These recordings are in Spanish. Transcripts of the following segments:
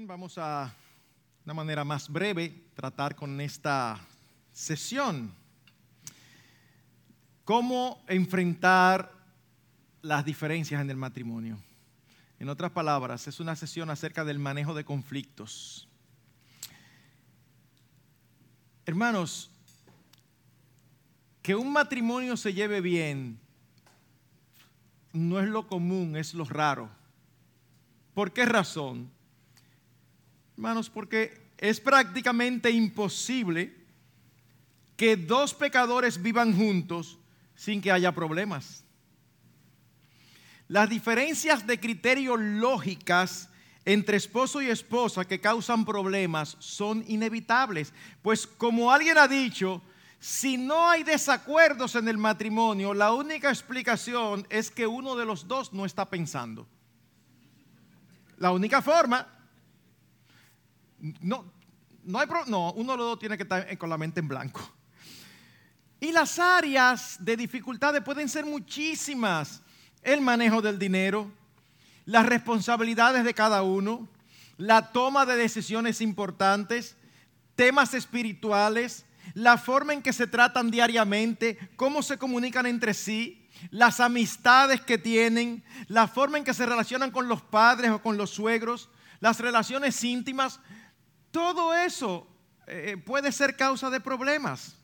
Vamos a una manera más breve tratar con esta sesión. ¿Cómo enfrentar las diferencias en el matrimonio? En otras palabras, es una sesión acerca del manejo de conflictos. Hermanos, que un matrimonio se lleve bien no es lo común, es lo raro. ¿Por qué razón? Hermanos, porque es prácticamente imposible que dos pecadores vivan juntos sin que haya problemas. Las diferencias de criterio lógicas entre esposo y esposa que causan problemas son inevitables, pues como alguien ha dicho, si no hay desacuerdos en el matrimonio, la única explicación es que uno de los dos no está pensando. La única forma no, no hay no, uno de los dos tiene que estar con la mente en blanco. Y las áreas de dificultades pueden ser muchísimas. El manejo del dinero, las responsabilidades de cada uno, la toma de decisiones importantes, temas espirituales, la forma en que se tratan diariamente, cómo se comunican entre sí, las amistades que tienen, la forma en que se relacionan con los padres o con los suegros, las relaciones íntimas, todo eso eh, eh, puede ser causa de problemas.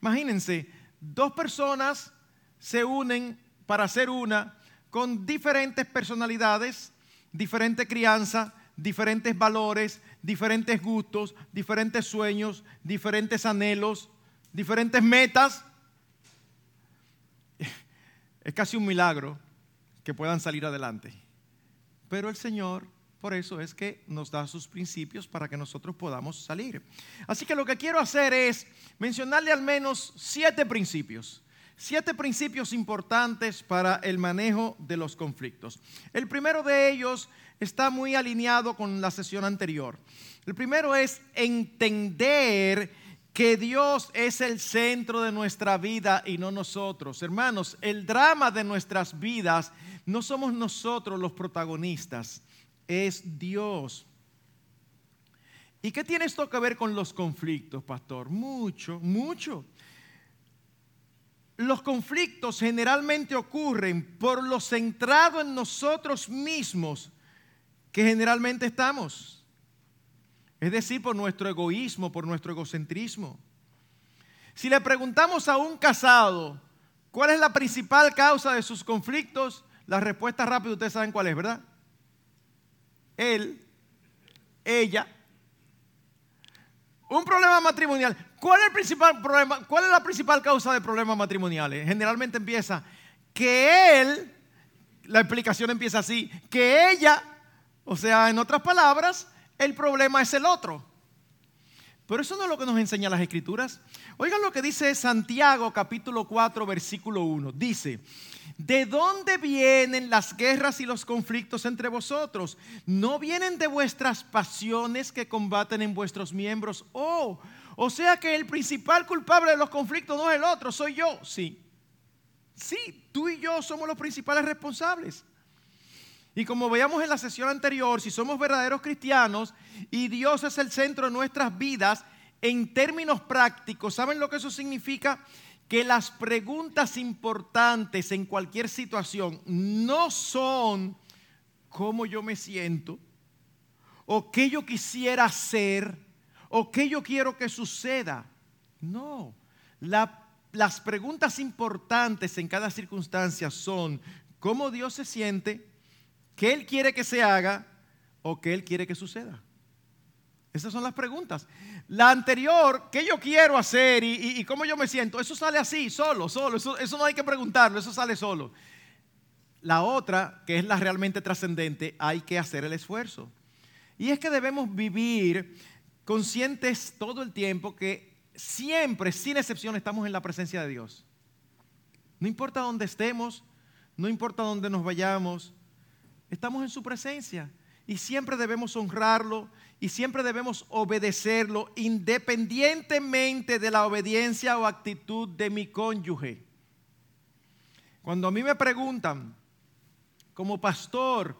Imagínense, dos personas se unen para ser una con diferentes personalidades, diferente crianza, diferentes valores, diferentes gustos, diferentes sueños, diferentes anhelos, diferentes metas. Es casi un milagro que puedan salir adelante. Pero el Señor por eso es que nos da sus principios para que nosotros podamos salir. Así que lo que quiero hacer es mencionarle al menos siete principios. Siete principios importantes para el manejo de los conflictos. El primero de ellos está muy alineado con la sesión anterior. El primero es entender que Dios es el centro de nuestra vida y no nosotros. Hermanos, el drama de nuestras vidas no somos nosotros los protagonistas es Dios. ¿Y qué tiene esto que ver con los conflictos, pastor? Mucho, mucho. Los conflictos generalmente ocurren por lo centrado en nosotros mismos que generalmente estamos. Es decir, por nuestro egoísmo, por nuestro egocentrismo. Si le preguntamos a un casado cuál es la principal causa de sus conflictos, la respuesta rápida ustedes saben cuál es, ¿verdad? Él, ella, un problema matrimonial. ¿Cuál es el principal problema? ¿Cuál es la principal causa de problemas matrimoniales? Generalmente empieza que él, la explicación empieza así, que ella, o sea, en otras palabras, el problema es el otro. Pero eso no es lo que nos enseñan las escrituras. Oigan lo que dice Santiago capítulo 4 versículo 1. Dice, ¿De dónde vienen las guerras y los conflictos entre vosotros? ¿No vienen de vuestras pasiones que combaten en vuestros miembros? Oh, o sea que el principal culpable de los conflictos no es el otro, soy yo. Sí, sí, tú y yo somos los principales responsables. Y como veíamos en la sesión anterior, si somos verdaderos cristianos y Dios es el centro de nuestras vidas, en términos prácticos, ¿saben lo que eso significa? Que las preguntas importantes en cualquier situación no son cómo yo me siento, o qué yo quisiera hacer, o qué yo quiero que suceda. No, las preguntas importantes en cada circunstancia son cómo Dios se siente, qué Él quiere que se haga o qué Él quiere que suceda. Esas son las preguntas. La anterior, ¿qué yo quiero hacer y, cómo yo me siento? Eso sale así, solo, solo. Eso, eso no hay que preguntarlo, eso sale solo. La otra, que es la realmente trascendente, hay que hacer el esfuerzo. Y es que debemos vivir conscientes todo el tiempo que siempre, sin excepción, estamos en la presencia de Dios. No importa dónde estemos, no importa dónde nos vayamos, estamos en su presencia y siempre debemos honrarlo y siempre debemos obedecerlo independientemente de la obediencia o actitud de mi cónyuge. Cuando a mí me preguntan, como pastor,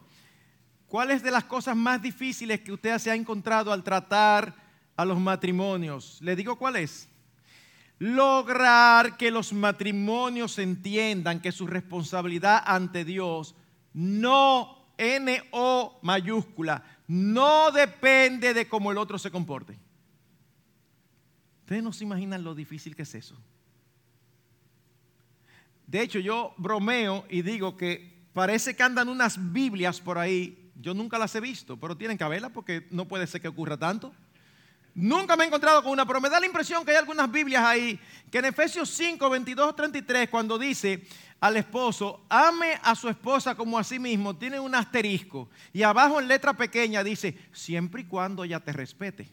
¿cuál es de las cosas más difíciles que usted se ha encontrado al tratar a los matrimonios? Le digo cuál es. Lograr que los matrimonios entiendan que su responsabilidad ante Dios no, N-O mayúscula, no depende de cómo el otro se comporte. Ustedes no se imaginan lo difícil que es eso. De hecho, yo bromeo y digo que parece que andan unas Biblias por ahí. Yo nunca las he visto, pero tienen que haberlas porque no puede ser que ocurra tanto. Nunca me he encontrado con una, pero me da la impresión que hay algunas Biblias ahí, que en Efesios 5, 22, 33, cuando dice al esposo, ame a su esposa como a sí mismo, tiene un asterisco. Y abajo en letra pequeña dice, siempre y cuando ella te respete.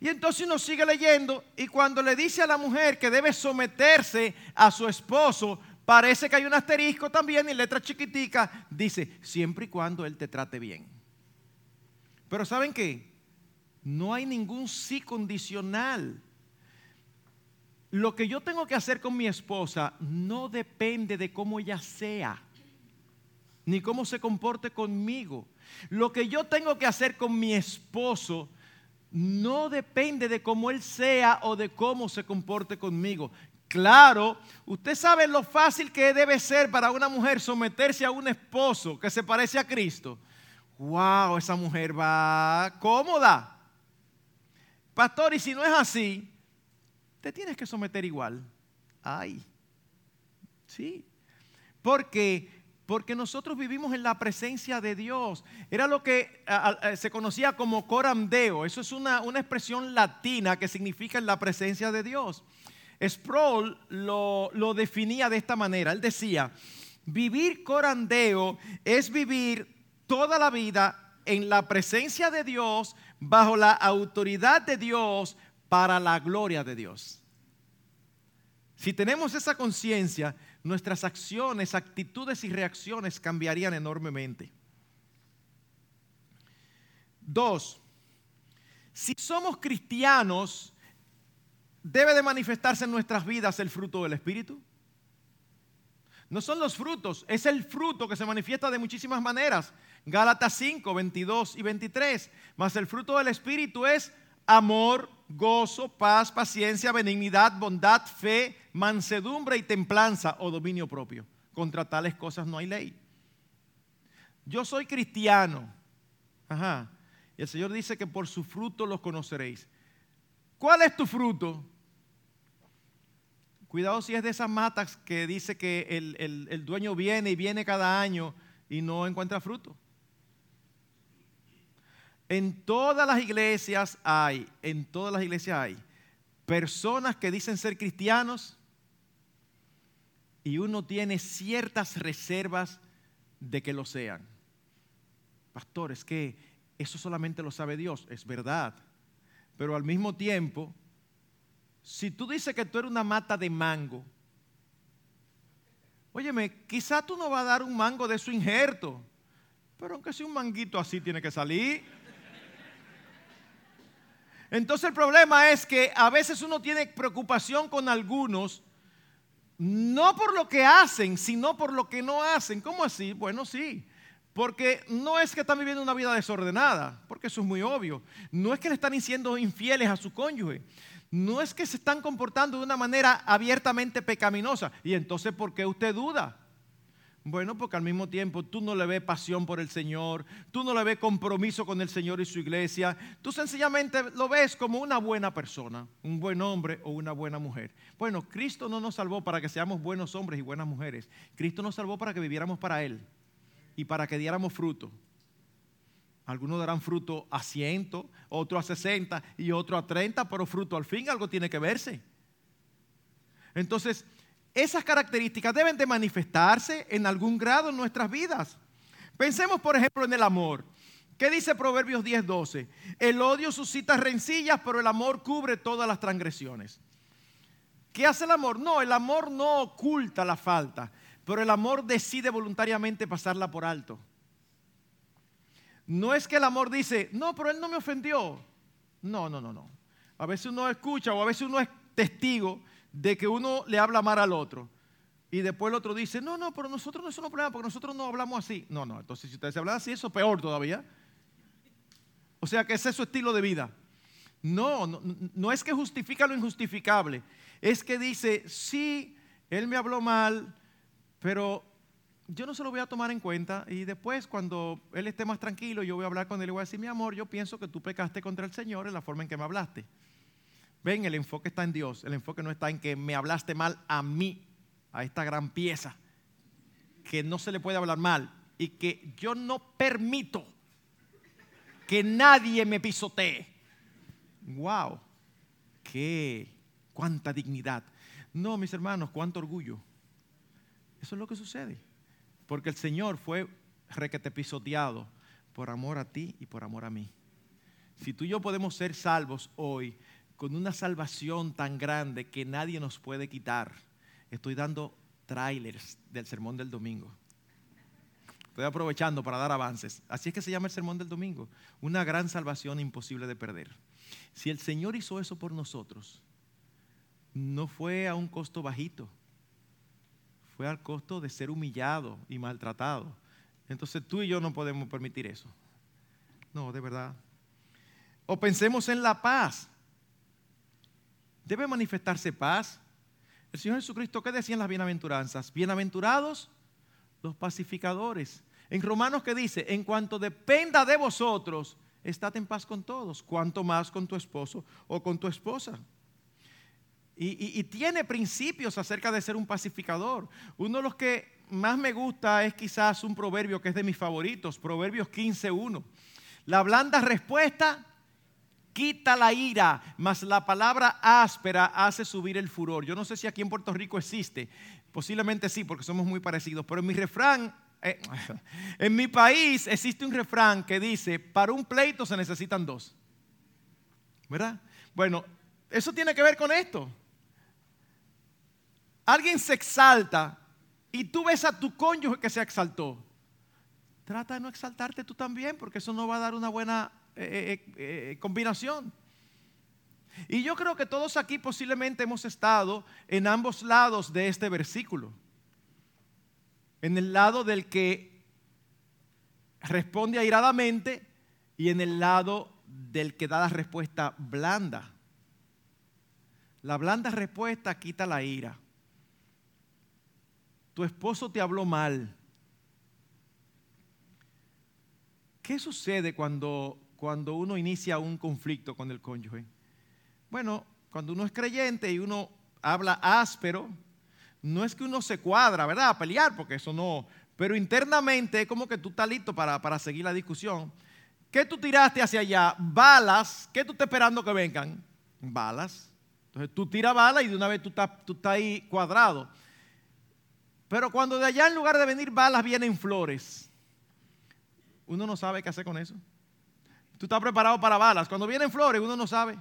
Y entonces uno sigue leyendo y cuando le dice a la mujer que debe someterse a su esposo, parece que hay un asterisco también y letra chiquitica dice, siempre y cuando él te trate bien. Pero ¿saben qué? No hay ningún sí condicional. Lo que yo tengo que hacer con mi esposa no depende de cómo ella sea, ni cómo se comporte conmigo. Lo que yo tengo que hacer con mi esposo no depende de cómo Él sea o de cómo se comporte conmigo. Claro, usted sabe lo fácil que debe ser para una mujer someterse a un esposo que se parece a Cristo. Wow, esa mujer va cómoda. Pastor, y si no es así, te tienes que someter igual. Ay, sí. Porque porque nosotros vivimos en la presencia de Dios. Era lo que se conocía como corandeo. Eso es una, una, expresión latina que significa en la presencia de Dios. Sproul lo, lo definía de esta manera. Él decía, vivir corandeo es vivir toda la vida en la presencia de Dios, bajo la autoridad de Dios, para la gloria de Dios. Si tenemos esa conciencia, nuestras acciones, actitudes y reacciones cambiarían enormemente. Dos, si somos cristianos, debe de manifestarse en nuestras vidas el fruto del Espíritu. No son los frutos, es el fruto que se manifiesta de muchísimas maneras. Gálatas 5, 22 y 23. Mas el fruto del Espíritu es amor, gozo, paz, paciencia, benignidad, bondad, fe, mansedumbre y templanza o dominio propio. Contra tales cosas no hay ley. Yo soy cristiano. Ajá. Y el Señor dice que por su fruto los conoceréis. ¿Cuál es tu fruto? Cuidado si es de esas matas que dice que el, el dueño viene y viene cada año y no encuentra fruto. En todas las iglesias hay, en todas las iglesias hay personas que dicen ser cristianos y uno tiene ciertas reservas de que lo sean. Pastor, es que eso solamente lo sabe Dios, es verdad. Pero al mismo tiempo, si tú dices que tú eres una mata de mango, óyeme, quizá tú no vas a dar un mango de su injerto, pero aunque sea un manguito así tiene que salir. Entonces el problema es que a veces uno tiene preocupación con algunos, no por lo que hacen, sino por lo que no hacen. ¿Cómo así? Bueno, sí. Porque no es que están viviendo una vida desordenada, porque eso es muy obvio. No es que le están siendo infieles a su cónyuge. No es que se están comportando de una manera abiertamente pecaminosa. Y entonces, ¿por qué usted duda? Bueno, porque al mismo tiempo tú no le ves pasión por el Señor, tú no le ves compromiso con el Señor y su iglesia, tú sencillamente lo ves como una buena persona, un buen hombre o una buena mujer. Bueno, Cristo no nos salvó para que seamos buenos hombres y buenas mujeres, Cristo nos salvó para que viviéramos para Él y para que diéramos fruto. Algunos darán fruto a ciento, otro a sesenta y otro a treinta, pero fruto al fin algo tiene que verse. Entonces, esas características deben de manifestarse en algún grado en nuestras vidas. Pensemos, por ejemplo, en el amor. ¿Qué dice Proverbios 10:12? El odio suscita rencillas, pero el amor cubre todas las transgresiones. ¿Qué hace el amor? No, el amor no oculta la falta, pero el amor decide voluntariamente pasarla por alto. No es que el amor dice, no, pero él no me ofendió. No, no, no, no. A veces uno escucha o a veces uno es testigo de que uno le habla mal al otro. Y después el otro dice, no, no, pero nosotros no es un problema porque nosotros no hablamos así. No, no, entonces si ustedes hablan así, eso es peor todavía. O sea que ese es su estilo de vida. No, no, no es que justifica lo injustificable. Es que dice, sí, él me habló mal, pero yo no se lo voy a tomar en cuenta y después cuando él esté más tranquilo, yo voy a hablar con él y voy a decir, mi amor, yo pienso que tú pecaste contra el Señor en la forma en que me hablaste. Ven, el enfoque está en Dios, el enfoque no está en que me hablaste mal a mí, a esta gran pieza, que no se le puede hablar mal y que yo no permito que nadie me pisotee. ¡Wow! ¡Qué! ¡Cuánta dignidad! No, mis hermanos, cuánto orgullo. Eso es lo que sucede. Porque el Señor fue requete pisoteado por amor a ti y por amor a mí. Si tú y yo podemos ser salvos hoy con una salvación tan grande que nadie nos puede quitar, estoy dando trailers del sermón del domingo. Estoy aprovechando para dar avances. Así es que se llama el sermón del domingo. Una gran salvación imposible de perder. Si el Señor hizo eso por nosotros, no fue a un costo bajito fue al costo de ser humillado y maltratado. Entonces tú y yo no podemos permitir eso. No, de verdad. O pensemos en la paz. Debe manifestarse paz. El Señor Jesucristo, ¿qué decían las bienaventuranzas? Bienaventurados los pacificadores. En Romanos, ¿qué dice? En cuanto dependa de vosotros, estad en paz con todos, cuanto más con tu esposo o con tu esposa. Y, tiene principios acerca de ser un pacificador. Uno de los que más me gusta es quizás un proverbio que es de mis favoritos, Proverbios 15.1. La blanda respuesta quita la ira, mas la palabra áspera hace subir el furor. Yo no sé si aquí en Puerto Rico existe, posiblemente sí, porque somos muy parecidos, pero en mi refrán, eh, en mi país existe un refrán que dice, para un pleito se necesitan dos. ¿Verdad? Bueno, eso tiene que ver con esto alguien se exalta y tú ves a tu cónyuge que se exaltó, trata de no exaltarte tú también, porque eso no va a dar una buena eh, eh, eh, combinación. Y yo creo que todos aquí posiblemente hemos estado en ambos lados de este versículo. En el lado del que responde airadamente y en el lado del que da la respuesta blanda. La blanda respuesta quita la ira tu esposo te habló mal. ¿Qué sucede cuando, cuando uno inicia un conflicto con el cónyuge? Bueno, cuando uno es creyente y uno habla áspero, no es que uno se cuadra, ¿verdad? A pelear, porque eso no. Pero internamente es como que tú estás listo para, para seguir la discusión. ¿Qué tú tiraste hacia allá? Balas. ¿Qué tú estás esperando que vengan? Balas. Entonces tú tiras balas y de una vez tú estás, tú estás ahí cuadrado. Pero cuando de allá en lugar de venir balas vienen flores, uno no sabe qué hacer con eso. Tú estás preparado para balas. Cuando vienen flores, uno no sabe.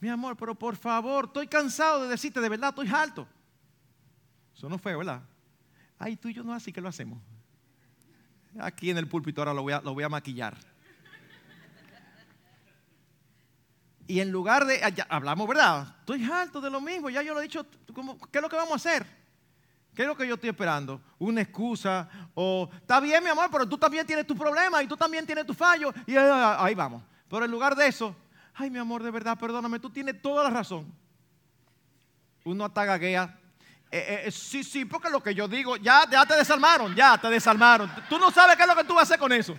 Mi amor, pero por favor, estoy cansado de decirte de verdad, estoy alto. Eso no fue, ¿verdad? Ay, tú y yo no, así que lo hacemos. Aquí en el púlpito ahora lo voy a, maquillar. Y en lugar de, hablamos, ¿verdad? Estoy alto de lo mismo, ya yo lo he dicho, ¿qué es lo que vamos a hacer? ¿Qué es lo que yo estoy esperando? ¿Una excusa? O, está bien, mi amor, pero tú también tienes tu problema y tú también tienes tu fallo. Y ahí vamos. Pero en lugar de eso, ay, mi amor, de verdad, perdóname, tú tienes toda la razón. Uno atagaguea. Eh, eh, eh, sí, sí, porque lo que yo digo, ya, ya te desarmaron, ya te desarmaron. Tú no sabes qué es lo que tú vas a hacer con eso.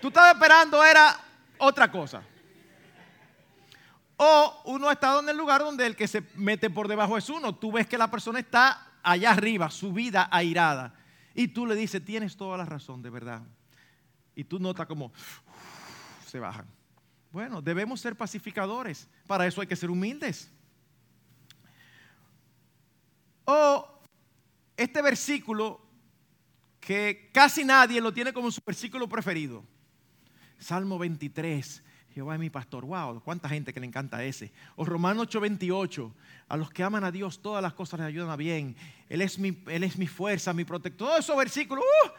Tú estabas esperando, era otra cosa. O uno ha estado en el lugar donde el que se mete por debajo es uno. Tú ves que la persona está allá arriba, su vida airada. Y tú le dices, tienes toda la razón, de verdad. Y tú notas como se bajan. Bueno, debemos ser pacificadores. Para eso hay que ser humildes. O este versículo que casi nadie lo tiene como su versículo preferido. Salmo 23. Jehová es mi pastor. Wow, cuánta gente que le encanta ese. O Romanos 8:28. A los que aman a Dios, todas las cosas les ayudan a bien. Él es mi, él es mi fuerza, mi protector. Todos esos versículos. Uh,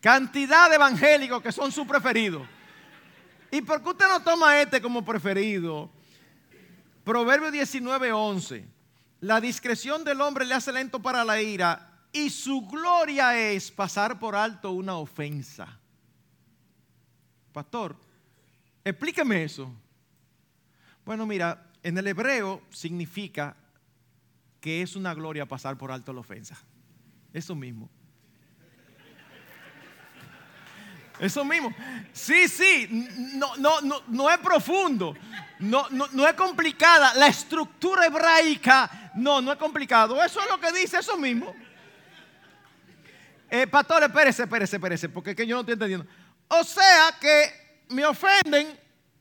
cantidad de evangélicos que son su preferido. ¿Y por qué usted no toma este como preferido? Proverbio 19:11. la discreción del hombre le hace lento para la ira y su gloria es pasar por alto una ofensa. Pastor, explíqueme eso. Bueno, mira, en el hebreo significa que es una gloria pasar por alto la ofensa. Eso mismo. Eso mismo. Sí, sí, no, no, no, no es profundo, no, no, no, es complicada. La estructura hebraica, no, no es complicado. Eso es lo que dice, eso mismo. Eh, pastor, espérese, espérese, espérese, porque es que yo no estoy entendiendo. O sea que me ofenden,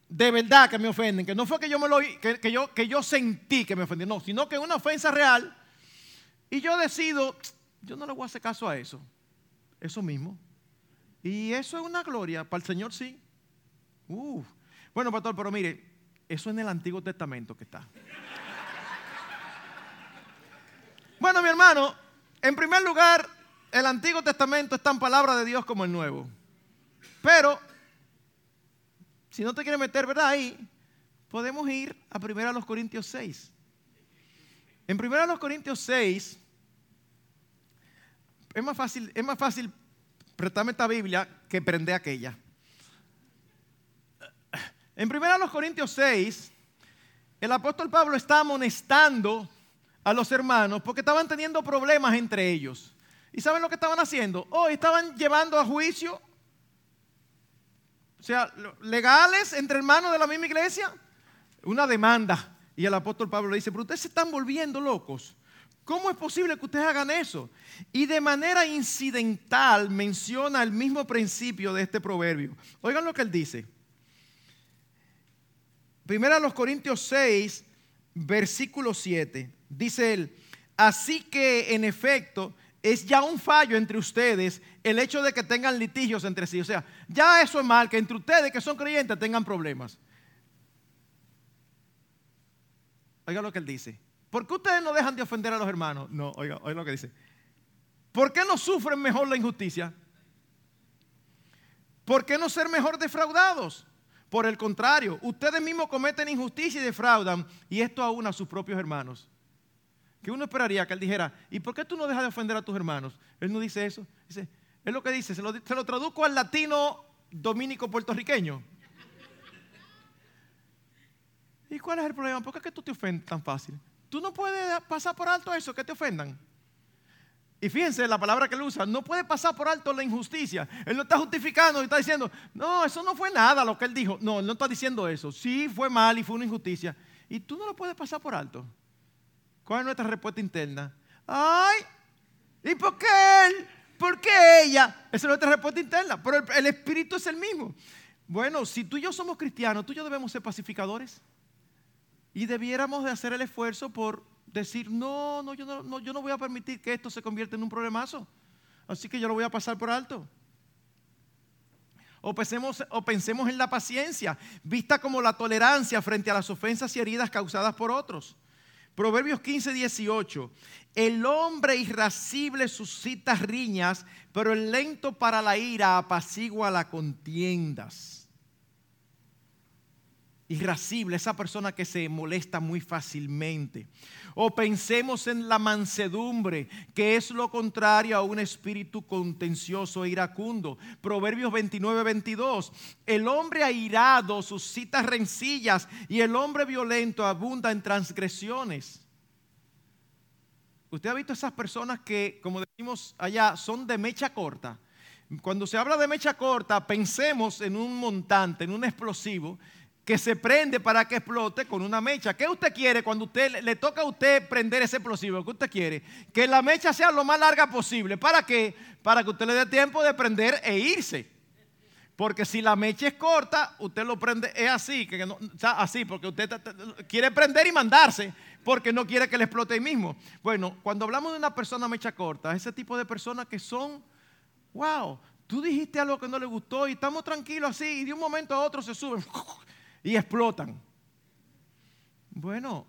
de verdad que me ofenden, que no fue que yo me lo que, que yo, que yo sentí que me ofendí, no, sino que es una ofensa real. Y yo decido, yo no le voy a hacer caso a eso. Eso mismo. Y eso es una gloria, para el Señor sí. Bueno, pastor, pero mire, eso en el Antiguo Testamento que está. Bueno, mi hermano, en primer lugar, el Antiguo Testamento está en palabra de Dios como el Nuevo. Pero, si no te quieres meter, ¿verdad? Ahí, podemos ir a 1 Corintios 6. En 1 Corintios 6, es más fácil, es más fácil préstame esta Biblia que prende aquella. En 1 Corintios 6, el apóstol Pablo está amonestando a los hermanos porque estaban teniendo problemas entre ellos. ¿Y saben lo que estaban haciendo? Hoy estaban llevando a juicio, o sea, legales entre hermanos de la misma iglesia, una demanda. Y el apóstol Pablo le dice, pero ustedes se están volviendo locos. ¿Cómo es posible que ustedes hagan eso? Y de manera incidental menciona el mismo principio de este proverbio. Oigan lo que él dice. Primero a los Corintios 6, versículo 7. Dice él, así que en efecto es ya un fallo entre ustedes el hecho de que tengan litigios entre sí. O sea, ya eso es mal, que entre ustedes que son creyentes tengan problemas. Oigan lo que él dice. ¿Por qué ustedes no dejan de ofender a los hermanos? No, oiga, oiga lo que dice. ¿Por qué no sufren mejor la injusticia? ¿Por qué no ser mejor defraudados? Por el contrario, ustedes mismos cometen injusticia y defraudan, y esto aún a sus propios hermanos. Que uno esperaría que él dijera, ¿y por qué tú no dejas de ofender a tus hermanos? Él no dice eso. Dice, es lo que dice, se lo, se lo traduzco al latino dominico puertorriqueño. ¿Y cuál es el problema? ¿Por qué es que tú te ofendes tan fácil? Tú no puedes pasar por alto eso, que te ofendan. Y fíjense la palabra que él usa, no puede pasar por alto la injusticia. Él no está justificando y está diciendo, no, eso no fue nada lo que él dijo. No, él no está diciendo eso. Sí fue mal y fue una injusticia. Y tú no lo puedes pasar por alto. ¿Cuál es nuestra respuesta interna? Ay, ¿y por qué él? ¿Por qué ella? Esa es nuestra respuesta interna. Pero el, espíritu es el mismo. Bueno, si tú y yo somos cristianos, tú y yo debemos ser pacificadores. Y debiéramos de hacer el esfuerzo por decir, no, no yo no, yo no voy a permitir que esto se convierta en un problemazo. Así que yo lo voy a pasar por alto. O pensemos, o pensemos en la paciencia, vista como la tolerancia frente a las ofensas y heridas causadas por otros. Proverbios 15, 18. El hombre irascible suscita riñas, pero el lento para la ira apacigua las contiendas irascible, esa persona que se molesta muy fácilmente. O pensemos en la mansedumbre, que es lo contrario a un espíritu contencioso e iracundo. Proverbios 29, 22. El hombre airado suscita rencillas y el hombre violento abunda en transgresiones. Usted ha visto esas personas que, como decimos allá, son de mecha corta. Cuando se habla de mecha corta, pensemos en un montante, en un explosivo que se prende para que explote con una mecha. ¿Qué usted quiere cuando usted le toca a usted prender ese explosivo? ¿Qué usted quiere? Que la mecha sea lo más larga posible. ¿Para qué? Para que usted le dé tiempo de prender e irse. Porque si la mecha es corta, usted lo prende, es así, que no, así, porque usted quiere prender y mandarse, porque no quiere que le explote ahí mismo. Bueno, cuando hablamos de una persona mecha corta, ese tipo de personas que son, wow, tú dijiste algo que no le gustó y estamos tranquilos así, y de un momento a otro se suben y explotan. Bueno,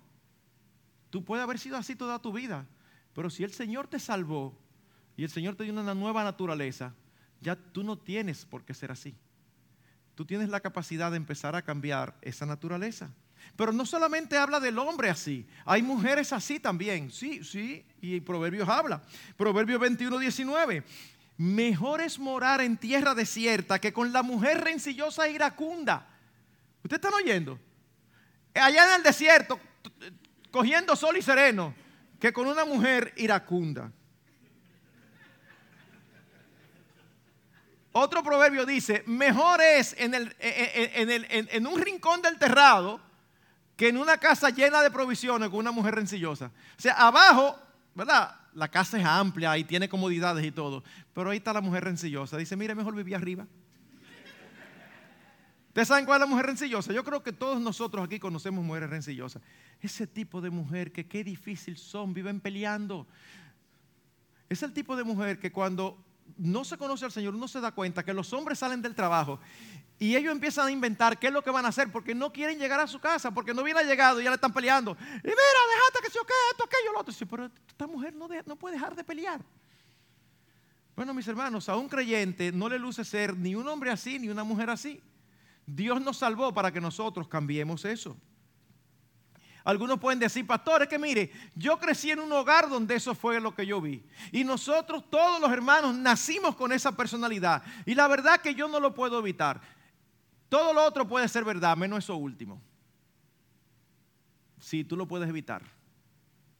tú puedes haber sido así toda tu vida, pero si el Señor te salvó y el Señor te dio una nueva naturaleza, ya tú no tienes por qué ser así. Tú tienes la capacidad de empezar a cambiar esa naturaleza. Pero no solamente habla del hombre así, hay mujeres así también. Sí, sí, y Proverbios habla. Proverbios 21, 19. Mejor es morar en tierra desierta que con la mujer rencillosa e iracunda. ¿Ustedes están oyendo? Allá en el desierto, cogiendo sol y sereno, que con una mujer iracunda. Otro proverbio dice, mejor es en, el, en, el, en, un rincón del terrado que en una casa llena de provisiones con una mujer rencillosa. O sea, abajo, ¿verdad? La casa es amplia y tiene comodidades y todo. Pero ahí está la mujer rencillosa. Dice, mire, mejor vivir arriba. ¿Ustedes saben cuál es la mujer rencillosa? Yo creo que todos nosotros aquí conocemos mujeres rencillosas. Ese tipo de mujer que qué difícil son, viven peleando. Es el tipo de mujer que cuando no se conoce al Señor uno se da cuenta que los hombres salen del trabajo y ellos empiezan a inventar qué es lo que van a hacer porque no quieren llegar a su casa, porque no viene llegado y ya le están peleando. Y mira, déjate que se o qué, esto, aquello, lo otro. Dice, pero esta mujer no, no puede dejar de pelear. Bueno, mis hermanos, a un creyente no le luce ser ni un hombre así ni una mujer así. Dios nos salvó para que nosotros cambiemos eso. Algunos pueden decir, pastores, que mire, yo crecí en un hogar donde eso fue lo que yo vi. Y nosotros, todos los hermanos, nacimos con esa personalidad. Y la verdad que yo no lo puedo evitar. Todo lo otro puede ser verdad, menos eso último. Sí, tú lo puedes evitar.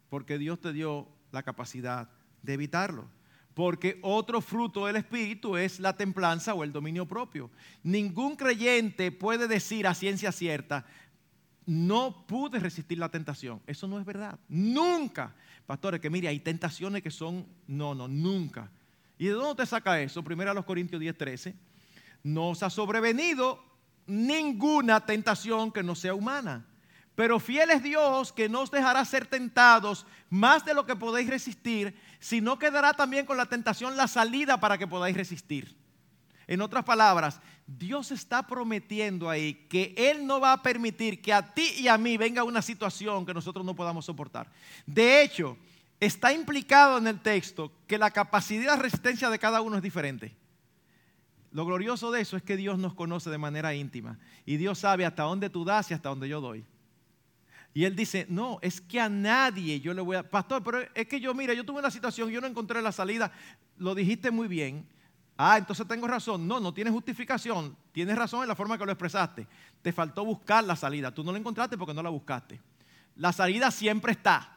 Porque Dios te dio la capacidad de evitarlo. Porque otro fruto del Espíritu es la templanza o el dominio propio. Ningún creyente puede decir a ciencia cierta, no pude resistir la tentación. Eso no es verdad. Nunca. Pastores, que mire, hay tentaciones que son, no, no, nunca. ¿Y de dónde te saca eso? Primero a los Corintios 10, 13. No os ha sobrevenido ninguna tentación que no sea humana. Pero fiel es Dios que no os dejará ser tentados más de lo que podéis resistir, sino que dará también con la tentación la salida para que podáis resistir. En otras palabras, Dios está prometiendo ahí que Él no va a permitir que a ti y a mí venga una situación que nosotros no podamos soportar. De hecho, está implicado en el texto que la capacidad de resistencia de cada uno es diferente. Lo glorioso de eso es que Dios nos conoce de manera íntima y Dios sabe hasta dónde tú das y hasta dónde yo doy. Y él dice, no, es que a nadie yo le voy a... Pastor, pero es que yo, mira, yo tuve una situación, yo no encontré la salida, lo dijiste muy bien. Ah, entonces tengo razón. No, no tienes justificación. Tienes razón en la forma que lo expresaste. Te faltó buscar la salida. Tú no la encontraste porque no la buscaste. La salida siempre está.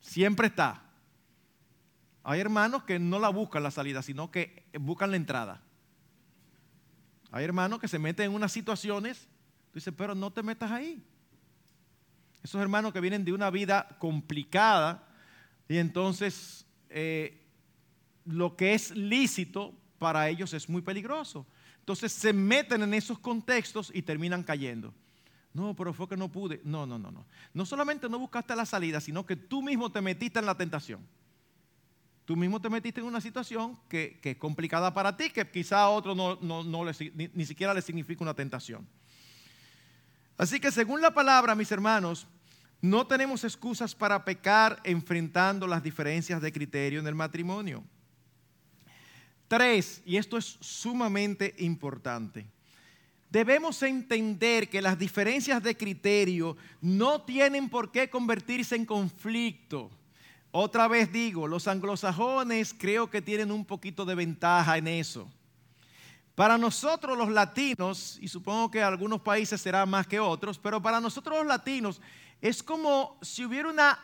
Siempre está. Hay hermanos que no la buscan la salida, sino que buscan la entrada. Hay hermanos que se meten en unas situaciones. Tú dices, pero no te metas ahí. Esos hermanos que vienen de una vida complicada y entonces eh, lo que es lícito para ellos es muy peligroso. Entonces se meten en esos contextos y terminan cayendo. No, pero fue que no pude. No, no, no, no. No solamente no buscaste la salida, sino que tú mismo te metiste en la tentación. Tú mismo te metiste en una situación que, es complicada para ti, que quizá a otro no, ni, ni siquiera le significa una tentación. Así que según la palabra, mis hermanos, no tenemos excusas para pecar enfrentando las diferencias de criterio en el matrimonio. Tres, y esto es sumamente importante, debemos entender que las diferencias de criterio no tienen por qué convertirse en conflicto. Otra vez digo, los anglosajones creo que tienen un poquito de ventaja en eso. Para nosotros los latinos, y supongo que algunos países será más que otros, pero para nosotros los latinos es como si hubiera una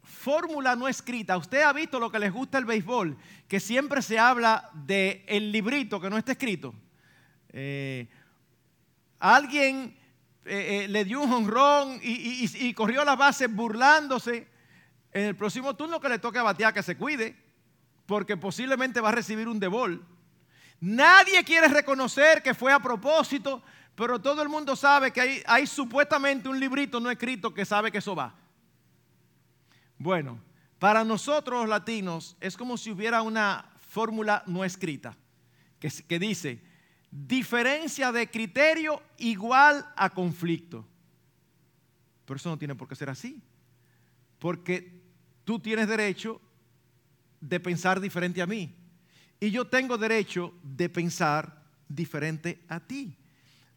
fórmula no escrita. Usted ha visto lo que les gusta el béisbol, que siempre se habla del el librito que no está escrito. Eh, alguien eh, eh, le dio un honrón y, y, corrió a la base burlándose. En el próximo turno que le toque a batear, que se cuide, porque posiblemente va a recibir un debol. Nadie quiere reconocer que fue a propósito, pero todo el mundo sabe que hay, supuestamente un librito no escrito que sabe que eso va. Bueno, para nosotros los latinos es como si hubiera una fórmula no escrita que, que dice diferencia de criterio igual a conflicto. Pero eso no tiene por qué ser así. Porque tú tienes derecho de pensar diferente a mí. Y yo tengo derecho de pensar diferente a ti.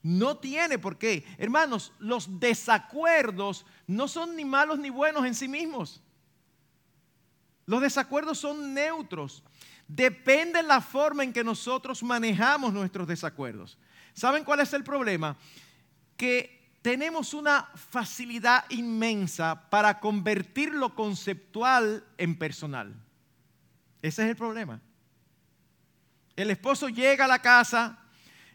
No tiene por qué. Hermanos, los desacuerdos no son ni malos ni buenos en sí mismos. Los desacuerdos son neutros. Depende la forma en que nosotros manejamos nuestros desacuerdos. ¿Saben cuál es el problema? Que tenemos una facilidad inmensa para convertir lo conceptual en personal. Ese es el problema. El esposo llega a la casa,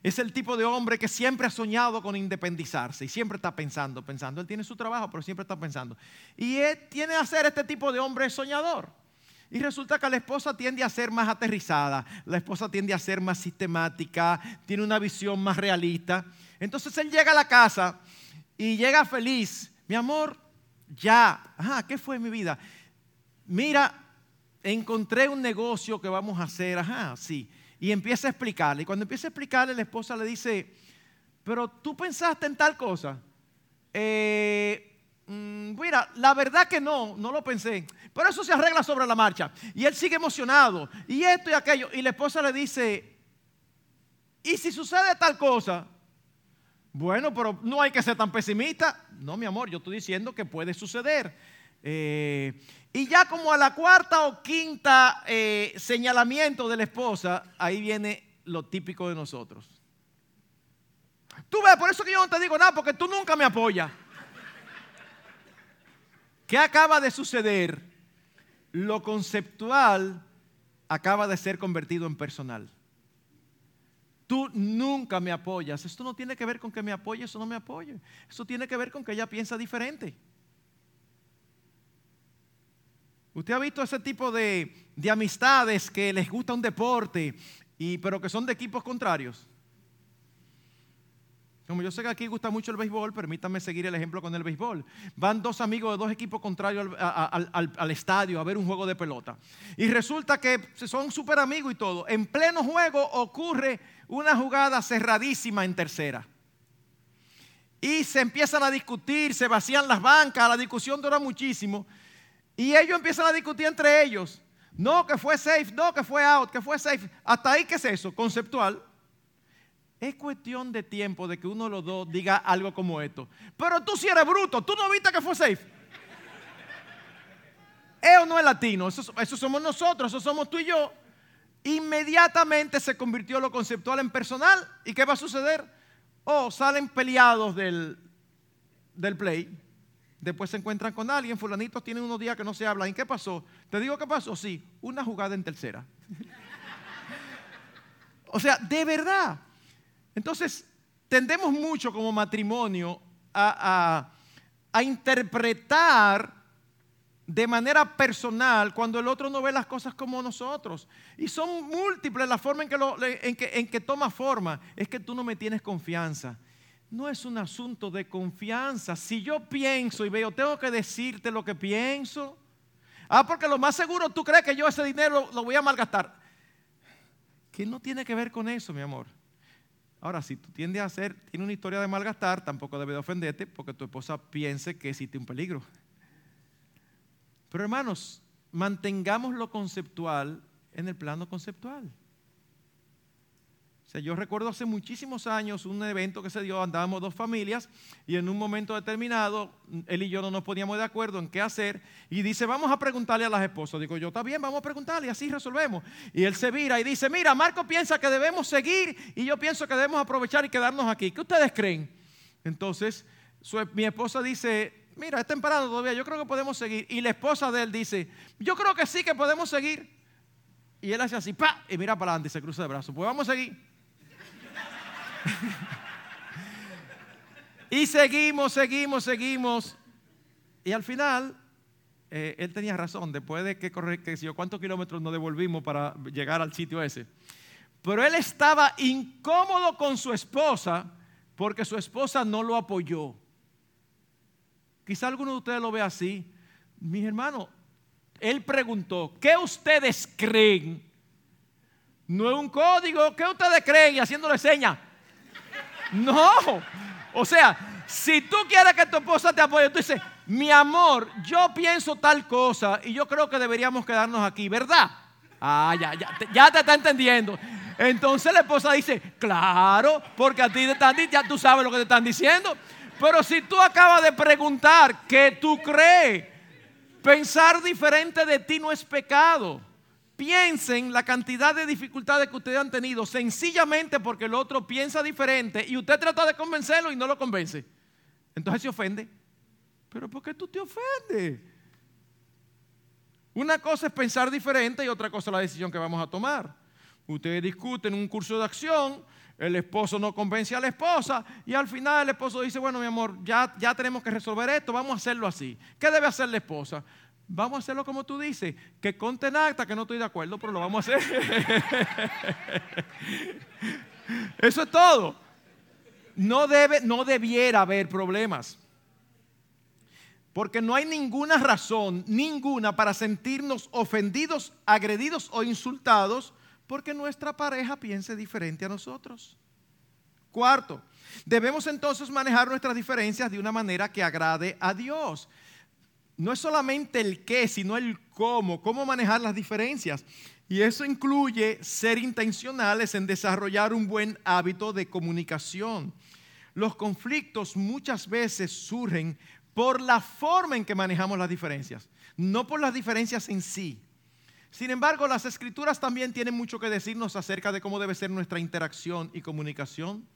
es el tipo de hombre que siempre ha soñado con independizarse y siempre está pensando, pensando. Él tiene su trabajo, pero siempre está pensando. Y él tiene a ser este tipo de hombre soñador. Y resulta que la esposa tiende a ser más aterrizada, la esposa tiende a ser más sistemática, tiene una visión más realista. Entonces él llega a la casa y llega feliz. Mi amor, ya. Ajá, ¿qué fue mi vida? Mira, encontré un negocio que vamos a hacer. Ajá, sí y empieza a explicarle. Y cuando empieza a explicarle, la esposa le dice, pero tú pensaste en tal cosa. Eh, mm, mira, la verdad que no, no lo pensé. Pero eso se arregla sobre la marcha. Y él sigue emocionado. Y esto y aquello. Y la esposa le dice, ¿y si sucede tal cosa? Bueno, pero no hay que ser tan pesimista. No, mi amor, yo estoy diciendo que puede suceder. Eh, y ya como a la cuarta o quinta eh, señalamiento de la esposa, ahí viene lo típico de nosotros. Tú ves, por eso que yo no te digo nada, porque tú nunca me apoyas. ¿Qué acaba de suceder? Lo conceptual acaba de ser convertido en personal. Tú nunca me apoyas. Esto no tiene que ver con que me apoyes o no me apoye. Esto tiene que ver con que ella piensa diferente. Usted ha visto ese tipo de, amistades que les gusta un deporte, y, pero que son de equipos contrarios. Como yo sé que aquí gusta mucho el béisbol, permítanme seguir el ejemplo con el béisbol. Van dos amigos de dos equipos contrarios al, al estadio a ver un juego de pelota. Y resulta que son súper amigos y todo. En pleno juego ocurre una jugada cerradísima en tercera. Y se empiezan a discutir, se vacían las bancas, la discusión dura muchísimo. Y ellos empiezan a discutir entre ellos. No, que fue safe, no, que fue out, que fue safe. Hasta ahí, ¿qué es eso? Conceptual. Es cuestión de tiempo de que uno de los dos diga algo como esto. Pero tú si eres bruto, tú no viste que fue safe. Eso no es latino, eso, somos nosotros, eso somos tú y yo. Inmediatamente se convirtió lo conceptual en personal. ¿Y qué va a suceder? Oh, salen peleados del, del play Después se encuentran con alguien, fulanitos tienen unos días que no se hablan. ¿Y qué pasó? ¿Te digo qué pasó? Sí, una jugada en tercera. o sea, de verdad. Entonces, tendemos mucho como matrimonio a, interpretar de manera personal cuando el otro no ve las cosas como nosotros. Y son múltiples las formas en que, en que toma forma. Es que tú no me tienes confianza no es un asunto de confianza. Si yo pienso y veo, tengo que decirte lo que pienso. Ah, porque lo más seguro tú crees que yo ese dinero lo voy a malgastar. Que no tiene que ver con eso, mi amor. Ahora, si tú tiendes a hacer, tiene una historia de malgastar, tampoco debe de ofenderte porque tu esposa piense que existe un peligro. Pero hermanos, mantengamos lo conceptual en el plano conceptual yo recuerdo hace muchísimos años un evento que se dio, andábamos dos familias y en un momento determinado él y yo no nos poníamos de acuerdo en qué hacer y dice, vamos a preguntarle a las esposas. Digo yo, está bien, vamos a preguntarle así resolvemos. Y él se vira y dice, mira, Marco piensa que debemos seguir y yo pienso que debemos aprovechar y quedarnos aquí. ¿Qué ustedes creen? Entonces mi esposa dice, mira, es temprano todavía, yo creo que podemos seguir. Y la esposa de él dice, yo creo que sí que podemos seguir. Y él hace así, pa, y mira para adelante y se cruza de brazos. Pues vamos a seguir. y seguimos, seguimos, seguimos. Y al final, eh, él tenía razón, después de que correr, que yo cuántos kilómetros nos devolvimos para llegar al sitio ese. Pero él estaba incómodo con su esposa porque su esposa no lo apoyó. Quizá alguno de ustedes lo ve así. Mis hermanos, él preguntó, ¿qué ustedes creen? No es un código, ¿qué ustedes creen? Y haciéndole señas. No. O sea, si tú quieres que tu esposa te apoye, tú dices, mi amor, yo pienso tal cosa y yo creo que deberíamos quedarnos aquí, ¿verdad? Ah, ya, ya, ya te está entendiendo. Entonces la esposa dice, claro, porque a ti te están ya tú sabes lo que te están diciendo. Pero si tú acabas de preguntar qué tú crees, pensar diferente de ti no es pecado. Piensen la cantidad de dificultades que ustedes han tenido sencillamente porque el otro piensa diferente y usted trata de convencerlo y no lo convence. Entonces se ofende. Pero ¿por qué tú te ofendes? Una cosa es pensar diferente y otra cosa es la decisión que vamos a tomar. Ustedes discuten un curso de acción, el esposo no convence a la esposa y al final el esposo dice, bueno mi amor, ya, ya tenemos que resolver esto, vamos a hacerlo así. ¿Qué debe hacer la esposa? Vamos a hacerlo como tú dices, que conte en acta que no estoy de acuerdo, pero lo vamos a hacer. Eso es todo. No, debe, no debiera haber problemas. Porque no hay ninguna razón, ninguna, para sentirnos ofendidos, agredidos o insultados porque nuestra pareja piense diferente a nosotros. Cuarto, debemos entonces manejar nuestras diferencias de una manera que agrade a Dios. No es solamente el qué, sino el cómo, cómo manejar las diferencias. Y eso incluye ser intencionales en desarrollar un buen hábito de comunicación. Los conflictos muchas veces surgen por la forma en que manejamos las diferencias, no por las diferencias en sí. Sin embargo, las escrituras también tienen mucho que decirnos acerca de cómo debe ser nuestra interacción y comunicación.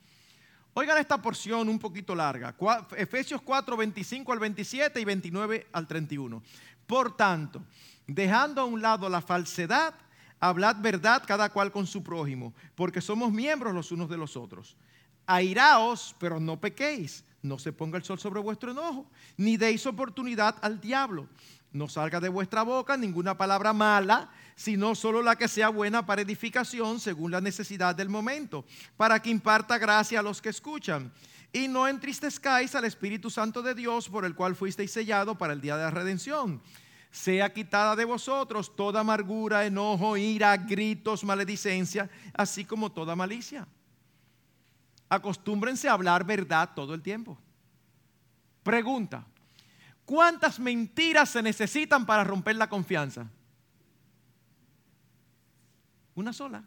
Oigan esta porción un poquito larga, Efesios 4, 25 al 27 y 29 al 31. Por tanto, dejando a un lado la falsedad, hablad verdad cada cual con su prójimo, porque somos miembros los unos de los otros. Airaos, pero no pequéis no se ponga el sol sobre vuestro enojo, ni deis oportunidad al diablo. No salga de vuestra boca ninguna palabra mala, sino solo la que sea buena para edificación según la necesidad del momento, para que imparta gracia a los que escuchan. Y no entristezcáis al Espíritu Santo de Dios, por el cual fuisteis sellado para el día de la redención. Sea quitada de vosotros toda amargura, enojo, ira, gritos, maledicencia, así como toda malicia acostúmbrense a hablar verdad todo el tiempo. Pregunta, ¿cuántas mentiras se necesitan para romper la confianza? Una sola.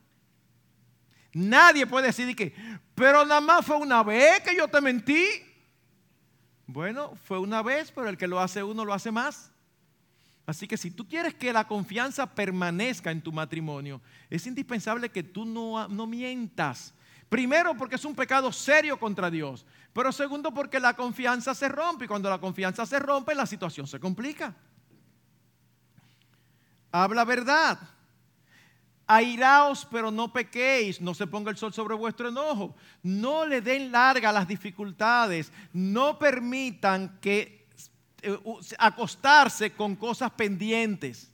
Nadie puede decir que, pero nada más fue una vez que yo te mentí. Bueno, fue una vez, pero el que lo hace uno lo hace más. Así que si tú quieres que la confianza permanezca en tu matrimonio, es indispensable que tú no, no mientas Primero porque es un pecado serio contra Dios. Pero segundo porque la confianza se rompe y cuando la confianza se rompe la situación se complica. Habla verdad. Airaos pero no pequéis, no se ponga el sol sobre vuestro enojo. No le den larga las dificultades. No permitan que eh, acostarse con cosas pendientes.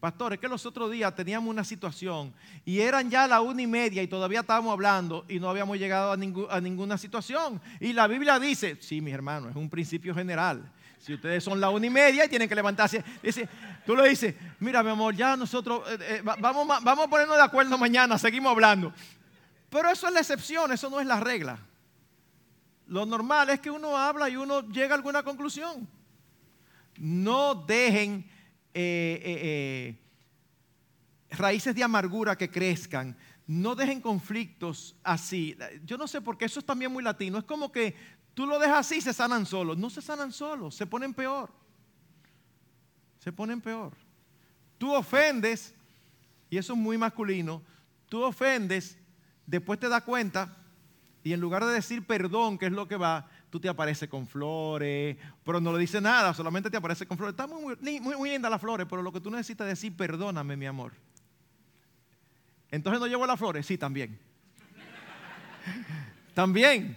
Pastor, es que los otros días teníamos una situación y eran ya la una y media y todavía estábamos hablando y no habíamos llegado a, ninguna situación. Y la Biblia dice, sí, mis hermanos, es un principio general. Si ustedes son la una y media y tienen que levantarse, dice, tú le dices, mira mi amor, ya nosotros eh, eh, vamos, vamos a ponernos de acuerdo mañana, seguimos hablando. Pero eso es la excepción, eso no es la regla. Lo normal es que uno habla y uno llega a alguna conclusión. No dejen eh, eh, eh, raíces de amargura que crezcan. No dejen conflictos así. Yo no sé por qué eso es también muy latino. Es como que tú lo dejas así y se sanan solos. No se sanan solos, se ponen peor. Se ponen peor. Tú ofendes, y eso es muy masculino, tú ofendes, después te das cuenta, y en lugar de decir perdón, que es lo que va, tú te apareces con flores, pero no le dice nada, solamente te aparece con flores. Está muy, muy, muy linda las flores, pero lo que tú necesitas es decir, perdóname, mi amor. Entonces no llevo las flores, sí, también. también,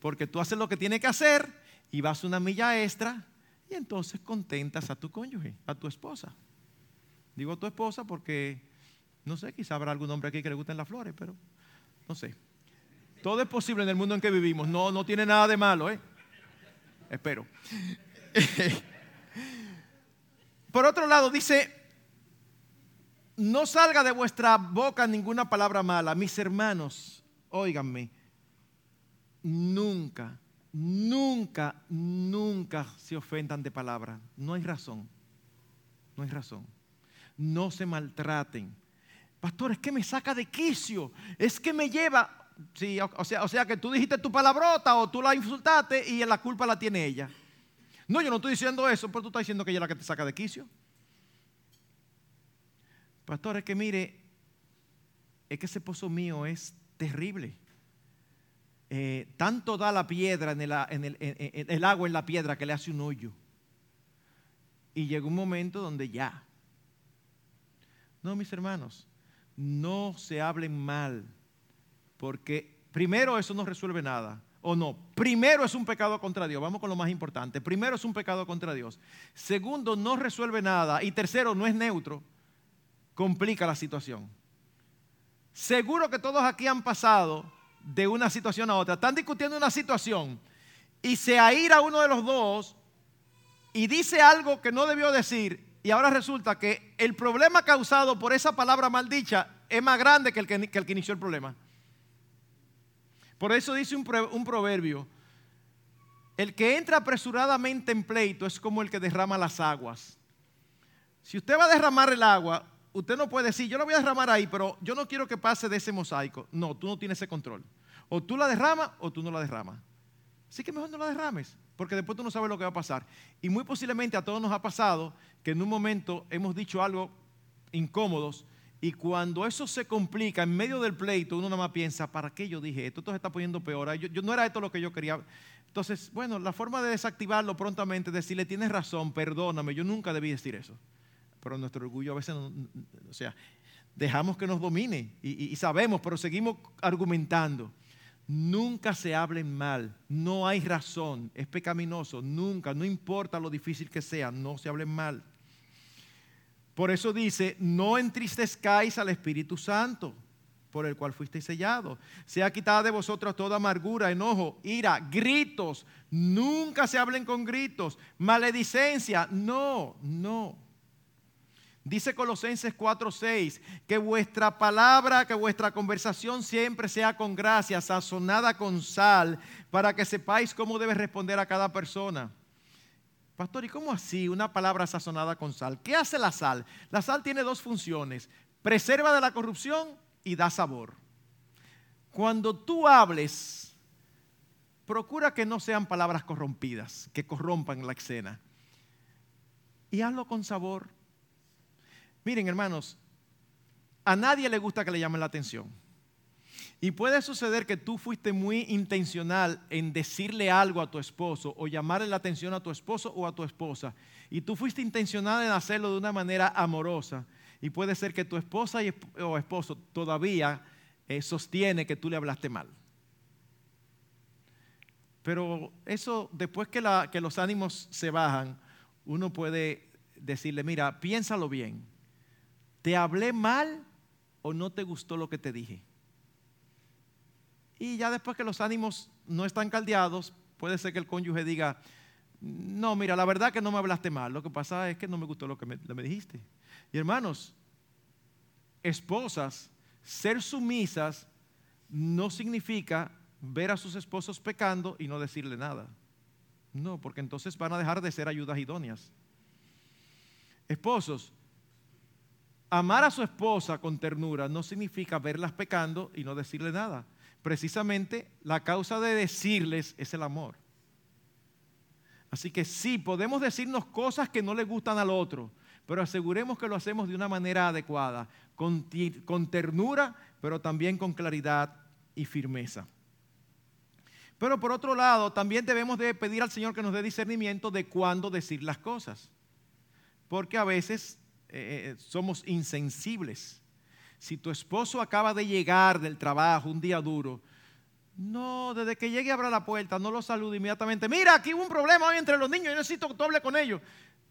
porque tú haces lo que tienes que hacer y vas una milla extra y entonces contentas a tu cónyuge, a tu esposa. Digo a tu esposa porque, no sé, quizá habrá algún hombre aquí que le gusten las flores, pero no sé. Todo es posible en el mundo en que vivimos. No, no tiene nada de malo, ¿eh? Espero. Por otro lado, dice, no salga de vuestra boca ninguna palabra mala. Mis hermanos, óiganme, nunca, nunca, nunca se ofendan de palabra. No hay razón. No hay razón. No se maltraten pastor, es que me saca de quicio, es que me lleva, sí, o, sea, o sea que tú dijiste tu palabrota o tú la insultaste y la culpa la tiene ella. No, yo no estoy diciendo eso, pero tú estás diciendo que ella es la que te saca de quicio. Pastor, es que mire, es que ese pozo mío es terrible. Eh, tanto da la piedra en el, el agua en la piedra que le hace un hoyo. Y llega un momento donde ya. No, mis hermanos, no se hablen mal, porque primero eso no resuelve nada. O no, primero es un pecado contra Dios, vamos con lo más importante. Primero es un pecado contra Dios. Segundo, no resuelve nada. Y tercero, no es neutro, complica la situación. Seguro que todos aquí han pasado de una situación a otra. Están discutiendo una situación y se aira uno de los dos y dice algo que no debió decir y ahora resulta que el problema causado por esa palabra maldicha es más grande que el que, el que inició el problema. Por eso dice un, proverbio, el que entra apresuradamente en pleito es como el que derrama las aguas. Si usted va a derramar el agua, usted no puede decir, yo lo voy a derramar ahí, pero yo no quiero que pase de ese mosaico. No, tú no tienes ese control. O tú la derramas o tú no la derramas. Así que mejor no la derrames, porque después tú no sabes lo que va a pasar. Y muy posiblemente a todos nos ha pasado que en un momento hemos dicho algo incómodos y cuando eso se complica en medio del pleito, uno nada más piensa, ¿para qué yo dije esto? Esto se está poniendo peor. Yo, no era esto lo que yo quería. Entonces, bueno, la forma de desactivarlo prontamente es decirle, tienes razón, perdóname, yo nunca debí decir eso. Pero nuestro orgullo a veces, o sea, dejamos que nos domine y sabemos, pero seguimos argumentando. Nunca se hablen mal, no hay razón, es pecaminoso, nunca, no importa lo difícil que sea, no se hablen mal. Por eso dice, no entristezcáis al Espíritu Santo, por el cual fuisteis sellados. Sea quitada de vosotros toda amargura, enojo, ira, gritos. Nunca se hablen con gritos. Maledicencia, no, no. Dice Colosenses 4:6, que vuestra palabra, que vuestra conversación siempre sea con gracia, sazonada con sal, para que sepáis cómo debe responder a cada persona. Pastor, ¿y cómo así una palabra sazonada con sal? ¿Qué hace la sal? La sal tiene dos funciones, preserva de la corrupción y da sabor. Cuando tú hables, procura que no sean palabras corrompidas, que corrompan la escena. Y hazlo con sabor. Miren, hermanos, a nadie le gusta que le llamen la atención. Y puede suceder que tú fuiste muy intencional en decirle algo a tu esposo o llamarle la atención a tu esposo o a tu esposa. Y tú fuiste intencional en hacerlo de una manera amorosa. Y puede ser que tu esposa o esposo todavía eh, sostiene que tú le hablaste mal. Pero eso, después que, que los ánimos se bajan, uno puede decirle, mira, piénsalo bien ¿Te hablé mal o no te gustó lo que te dije? Y ya después que los ánimos no están caldeados, puede ser que el cónyuge diga, no, mira, la verdad que no me hablaste mal, lo que pasa es que no me gustó lo que me, me dijiste. Y hermanos, esposas, ser sumisas no significa ver a sus esposos pecando y no decirle nada. No, porque entonces van a dejar de ser ayudas idóneas. Esposos, Amar a su esposa con ternura no significa verlas pecando y no decirle nada. Precisamente la causa de decirles es el amor. Así que sí, podemos decirnos cosas que no le gustan al otro, pero aseguremos que lo hacemos de una manera adecuada, con, ternura, pero también con claridad y firmeza. Pero por otro lado, también debemos de pedir al Señor que nos dé discernimiento de cuándo decir las cosas. Porque a veces eh, eh, somos insensibles. Si tu esposo acaba de llegar del trabajo, un día duro, no, desde que llegue abra la puerta, no lo salude inmediatamente. Mira, aquí hubo un problema hoy entre los niños, yo necesito que tú hables con ellos.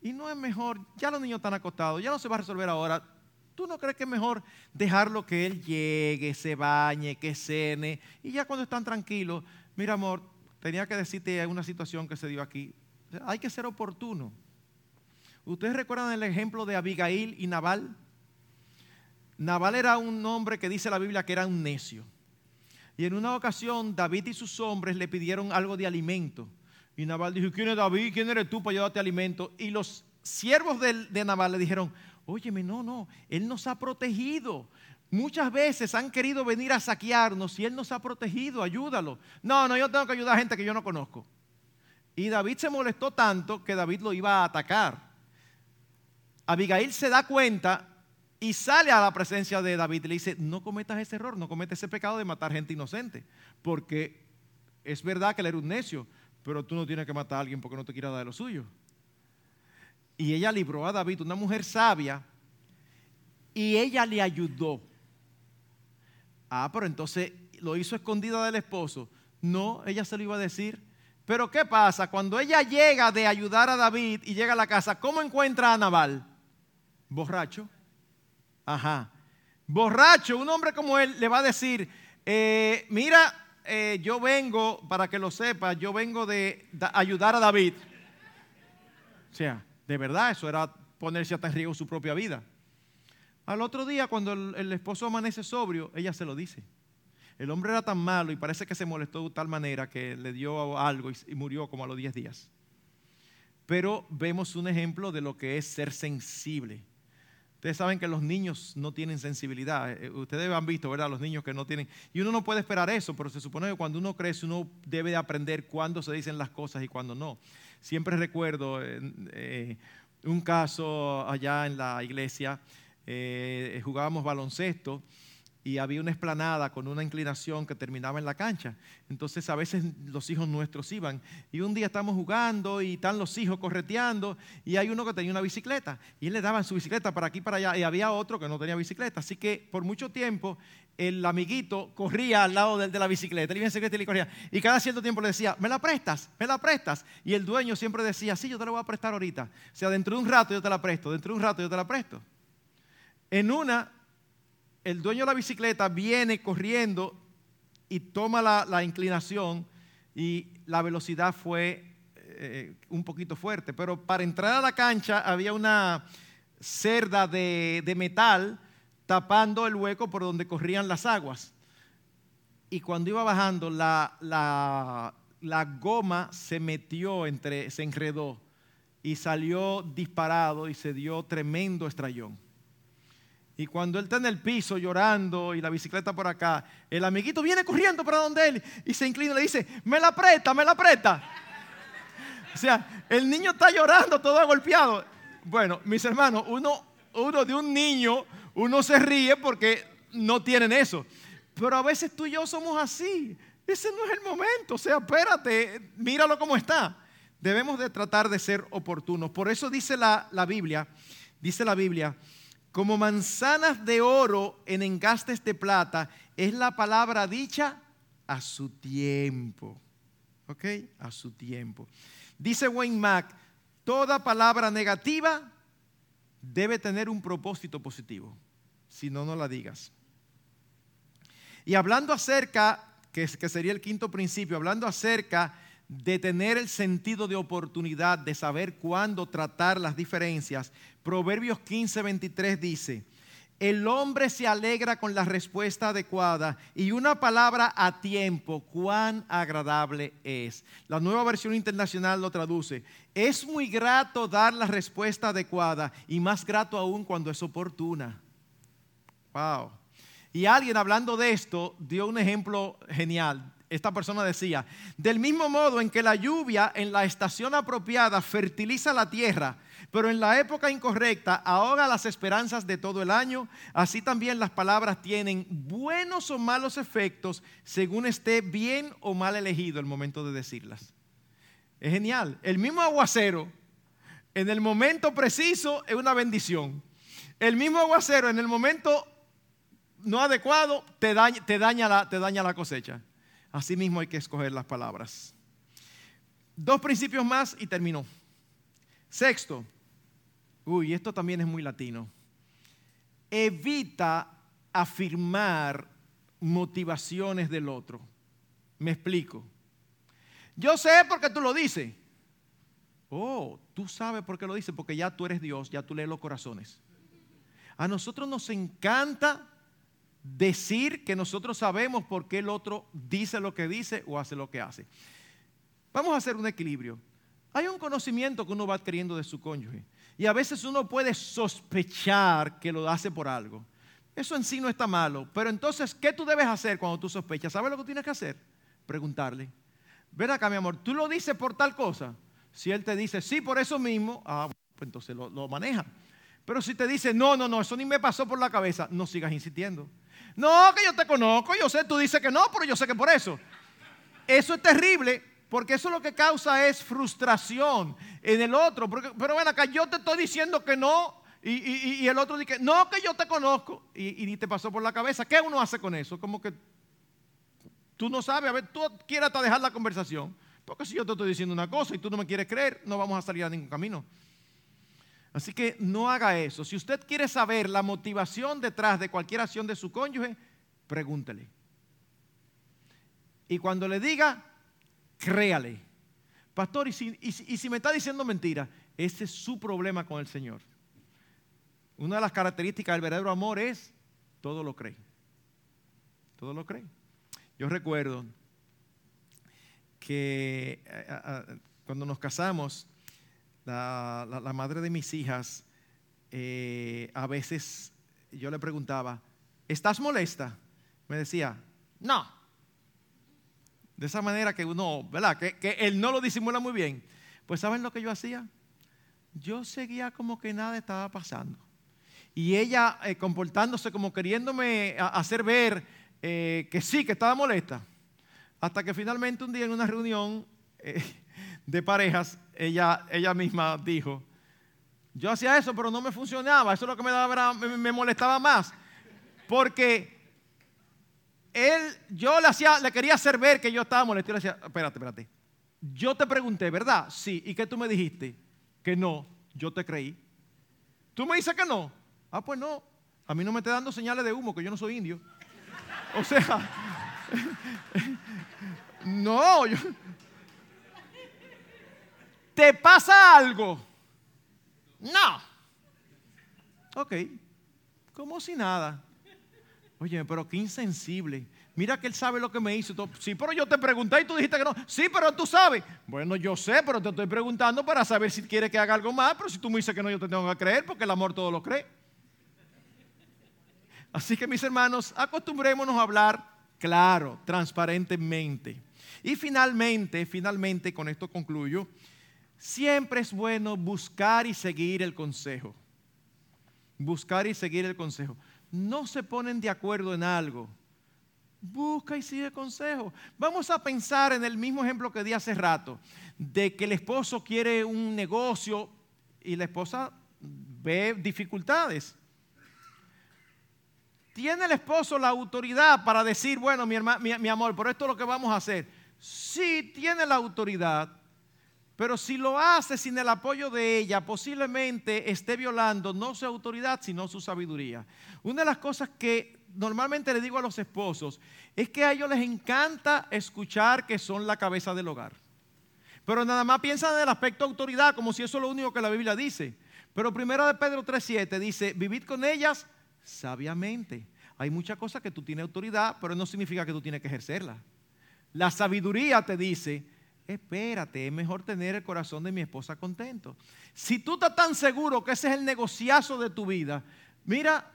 Y no es mejor, ya los niños están acostados, ya no se va a resolver ahora. ¿Tú no crees que es mejor dejarlo que él llegue, se bañe, que cene? Y ya cuando están tranquilos, mira amor, tenía que decirte una situación que se dio aquí. Hay que ser oportuno. ¿Ustedes recuerdan el ejemplo de Abigail y Nabal? Nabal era un hombre que dice la Biblia que era un necio. Y en una ocasión David y sus hombres le pidieron algo de alimento. Y Nabal dijo, ¿quién es David? ¿Quién eres tú para llevarte alimento? Y los siervos de, de Nabal le dijeron, óyeme, no, no, él nos ha protegido. Muchas veces han querido venir a saquearnos y Él nos ha protegido, ayúdalo. No, no, yo tengo que ayudar a gente que yo no conozco. Y David se molestó tanto que David lo iba a atacar. Abigail se da cuenta y sale a la presencia de David y le dice, no cometas ese error, no cometas ese pecado de matar gente inocente, porque es verdad que él era un necio, pero tú no tienes que matar a alguien porque no te quiera dar de lo suyo. Y ella libró a David, una mujer sabia, y ella le ayudó. Ah, pero entonces lo hizo escondida del esposo. No, ella se lo iba a decir. Pero ¿qué pasa? Cuando ella llega de ayudar a David y llega a la casa, ¿cómo encuentra a Nabal? Borracho. Ajá. Borracho, un hombre como él le va a decir, eh, mira, eh, yo vengo, para que lo sepa, yo vengo de, ayudar a David. O sea, de verdad, eso era ponerse hasta en riesgo su propia vida. Al otro día, cuando el, esposo amanece sobrio, ella se lo dice. El hombre era tan malo y parece que se molestó de tal manera que le dio algo y, y murió como a los 10 días. Pero vemos un ejemplo de lo que es ser sensible Ustedes saben que los niños no tienen sensibilidad. Eh, ustedes han visto, ¿verdad? Los niños que no tienen... Y uno no puede esperar eso, pero se supone que cuando uno crece uno debe de aprender cuándo se dicen las cosas y cuándo no. Siempre recuerdo eh, eh, un caso allá en la iglesia, jugábamos baloncesto y había una esplanada con una inclinación que terminaba en la cancha. Entonces a veces los hijos nuestros iban. Y un día estamos jugando y están los hijos correteando y hay uno que tenía una bicicleta y él le daban su bicicleta para aquí para allá y había otro que no tenía bicicleta. Así que por mucho tiempo el amiguito corría al lado de, la bicicleta, y corría. Y cada cierto tiempo le decía, me la prestas, me la prestas. Y el dueño siempre decía, sí, yo te la voy a prestar ahorita. O sea, dentro de un rato yo te la presto, dentro de un rato yo te la presto. En una el dueño de la bicicleta viene corriendo y toma la, inclinación y la velocidad fue eh, un poquito fuerte. Pero para entrar a la cancha había una cerda de, metal tapando el hueco por donde corrían las aguas. Y cuando iba bajando, la, la goma se metió entre, se enredó y salió disparado y se dio tremendo estrellón. Y cuando él está en el piso llorando y la bicicleta por acá, el amiguito viene corriendo para donde él y se inclina y le dice, me la presta, me la presta. O sea, el niño está llorando todo golpeado. Bueno, mis hermanos, uno, uno de un niño, uno se ríe porque no tienen eso. Pero a veces tú y yo somos así. Ese no es el momento. O sea, espérate, míralo cómo está. Debemos de tratar de ser oportunos. Por eso dice la Biblia, dice la Biblia, como manzanas de oro en engastes de plata, es la palabra dicha a su tiempo. ¿Ok? A su tiempo. Dice Wayne Mack, toda palabra negativa debe tener un propósito positivo. Si no, no la digas. Y hablando acerca, que, que sería el quinto principio, hablando acerca de tener el sentido de oportunidad, de saber cuándo tratar las diferencias, Proverbios 15, 23 dice, el hombre se alegra con la respuesta adecuada y una palabra a tiempo, cuán agradable es. La nueva versión internacional lo traduce, es muy grato dar la respuesta adecuada y más grato aún cuando es oportuna. Wow. Y alguien hablando de esto dio un ejemplo genial. Esta persona decía, del mismo modo en que la lluvia en la estación apropiada fertiliza la tierra, pero en la época incorrecta ahoga las esperanzas de todo el año, así también las palabras tienen buenos o malos efectos según esté bien o mal elegido el momento de decirlas. Es genial. El mismo aguacero en el momento preciso es una bendición. El mismo aguacero en el momento no adecuado te daña, te daña, la, te daña la cosecha. Así mismo hay que escoger las palabras. Dos principios más y terminó. Sexto, Uy, esto también es muy latino. Evita afirmar motivaciones del otro. Me explico. Yo sé por qué tú lo dices. Oh, tú sabes por qué lo dices, porque ya tú eres Dios, ya tú lees los corazones. A nosotros nos encanta decir que nosotros sabemos por qué el otro dice lo que dice o hace lo que hace. Vamos a hacer un equilibrio. Hay un conocimiento que uno va adquiriendo de su cónyuge. Y a veces uno puede sospechar que lo hace por algo. Eso en sí no está malo. Pero entonces, ¿qué tú debes hacer cuando tú sospechas? ¿Sabes lo que tienes que hacer? Preguntarle. Ven acá, mi amor, ¿tú lo dices por tal cosa? Si él te dice, sí, por eso mismo, ah, pues entonces lo, lo maneja. Pero si te dice, no, no, no, eso ni me pasó por la cabeza, no sigas insistiendo. No, que yo te conozco, yo sé, tú dices que no, pero yo sé que por eso. Eso es terrible porque eso lo que causa es frustración en el otro. pero ven acá, yo te estoy diciendo que no y, el otro dice, no, que yo te conozco y, ni te pasó por la cabeza. ¿Qué uno hace con eso? Como que tú no sabes, a ver, tú quieres hasta dejar la conversación. Porque si yo te estoy diciendo una cosa y tú no me quieres creer, no vamos a salir a ningún camino. Así que no haga eso. Si usted quiere saber la motivación detrás de cualquier acción de su cónyuge, pregúntele. Y cuando le diga, créale. Pastor, y si, me está diciendo mentira, ese es su problema con el Señor. Una de las características del verdadero amor es todo lo cree. Todo lo cree. Yo recuerdo que eh, cuando nos casamos, la, madre de mis hijas, eh, a veces yo le preguntaba, ¿estás molesta? Me decía, no. De esa manera que uno, ¿verdad? Que, que él no lo disimula muy bien. Pues ¿saben lo que yo hacía? Yo seguía como que nada estaba pasando y ella eh, comportándose como queriéndome hacer ver eh, que sí, que estaba molesta. Hasta que finalmente un día en una reunión eh, de parejas, ella, ella misma dijo, yo hacía eso, pero no me funcionaba, eso es lo que me, daba, me, molestaba más. Porque él, yo le, hacía, le quería hacer ver que yo estaba molesto. Le decía, espérate, espérate. Yo te pregunté, ¿verdad? Sí. ¿Y qué tú me dijiste? Que no. Yo te creí. Tú me dices que no. Ah, pues no. A mí no me está dando señales de humo, que yo no soy indio. O sea, no. Yo... ¿Te pasa algo? No. Ok, como si nada. Oye, pero qué insensible. Mira que él sabe lo que me hizo. Sí, pero yo te pregunté y tú dijiste que no. Sí, pero tú sabes. Bueno, yo sé, pero te estoy preguntando para saber si quieres que haga algo más. Pero si tú me dices que no, yo te tengo que creer porque el amor todo lo cree. Así que mis hermanos, acostumbrémonos a hablar claro, transparentemente. Y finalmente, finalmente, con esto concluyo, siempre es bueno buscar y seguir el consejo. Buscar y seguir el consejo. No se ponen de acuerdo en algo. Busca y sigue consejo. Vamos a pensar en el mismo ejemplo que di hace rato, de que el esposo quiere un negocio y la esposa ve dificultades. ¿Tiene el esposo la autoridad para decir, bueno, mi, mi, amor, por esto es lo que vamos a hacer? Sí, tiene la autoridad, pero si lo hace sin el apoyo de ella, posiblemente esté violando no su autoridad, sino su sabiduría. Una de las cosas que normalmente le digo a los esposos es que a ellos les encanta escuchar que son la cabeza del hogar. Pero nada más piensan en el aspecto autoridad, como si eso es lo único que la Biblia dice. Pero primero de Pedro 3.7 dice, vivid con ellas sabiamente. Hay muchas cosas que tú tienes autoridad, pero no significa que tú tienes que ejercerla. La sabiduría te dice, espérate, es mejor tener el corazón de mi esposa contento. Si tú estás tan seguro que ese es el negociazo de tu vida, mira,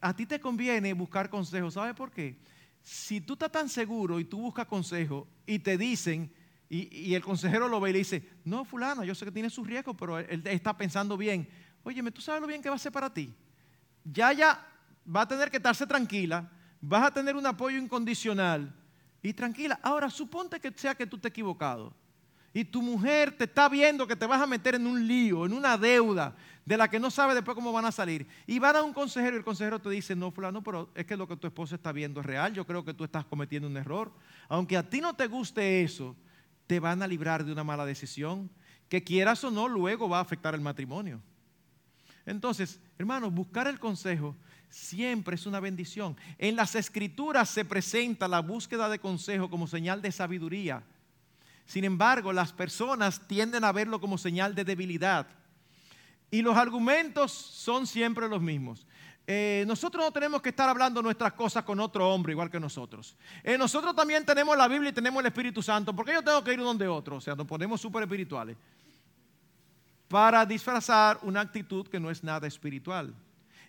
a ti te conviene buscar consejos. ¿Sabes por qué? Si tú estás tan seguro y tú buscas consejos y te dicen, y, el consejero lo ve y le dice, no, fulano, yo sé que tiene sus riesgos, pero él está pensando bien. Óyeme, ¿tú sabes lo bien que va a ser para ti? ya ya va a tener que estarse tranquila, vas a tener un apoyo incondicional y tranquila. Ahora, suponte que sea que tú te equivocado y tu mujer te está viendo que te vas a meter en un lío, en una deuda de la que no sabe después cómo van a salir. Y va a un consejero y el consejero te dice, no, fulano, pero es que lo que tu esposa está viendo es real, yo creo que tú estás cometiendo un error. Aunque a ti no te guste eso, te van a librar de una mala decisión que quieras o no, luego va a afectar el matrimonio. Entonces, hermanos, buscar el consejo siempre es una bendición. En las escrituras se presenta la búsqueda de consejo como señal de sabiduría. Sin embargo, las personas tienden a verlo como señal de debilidad. Y los argumentos son siempre los mismos. Eh, nosotros no tenemos que estar hablando nuestras cosas con otro hombre igual que nosotros. Eh, nosotros también tenemos la Biblia y tenemos el Espíritu Santo. ¿Por qué yo tengo que ir donde otro? O sea, nos ponemos súper espirituales para disfrazar una actitud que no es nada espiritual.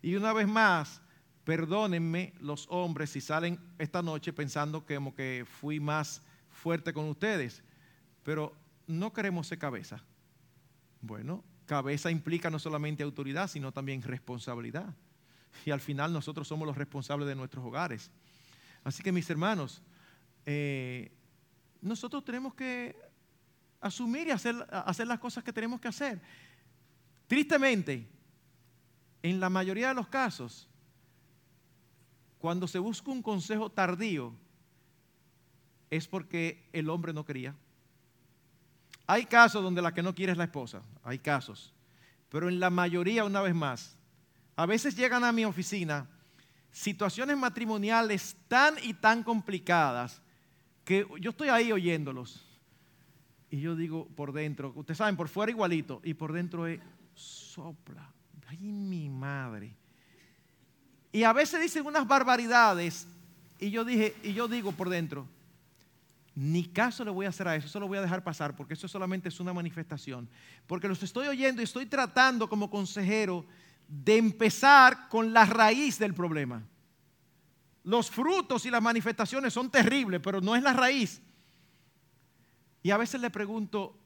Y una vez más, Perdónenme los hombres si salen esta noche pensando que como que fui más fuerte con ustedes, pero no queremos ser cabeza. Bueno, cabeza implica no solamente autoridad, sino también responsabilidad. Y al final nosotros somos los responsables de nuestros hogares. Así que mis hermanos, eh, nosotros tenemos que asumir y hacer, hacer las cosas que tenemos que hacer. Tristemente, en la mayoría de los casos, cuando se busca un consejo tardío, es porque el hombre no quería. Hay casos donde la que no quiere es la esposa, hay casos. Pero en la mayoría, una vez más, a veces llegan a mi oficina situaciones matrimoniales tan y tan complicadas que yo estoy ahí oyéndolos. Y yo digo por dentro, ustedes saben, por fuera igualito, y por dentro es sopla. Ay, mi madre. Y a veces dicen unas barbaridades, y yo dije, y yo digo por dentro, ni caso le voy a hacer a eso, eso lo voy a dejar pasar porque eso solamente es una manifestación. Porque los estoy oyendo y estoy tratando como consejero de empezar con la raíz del problema. Los frutos y las manifestaciones son terribles, pero no es la raíz. Y a veces le pregunto,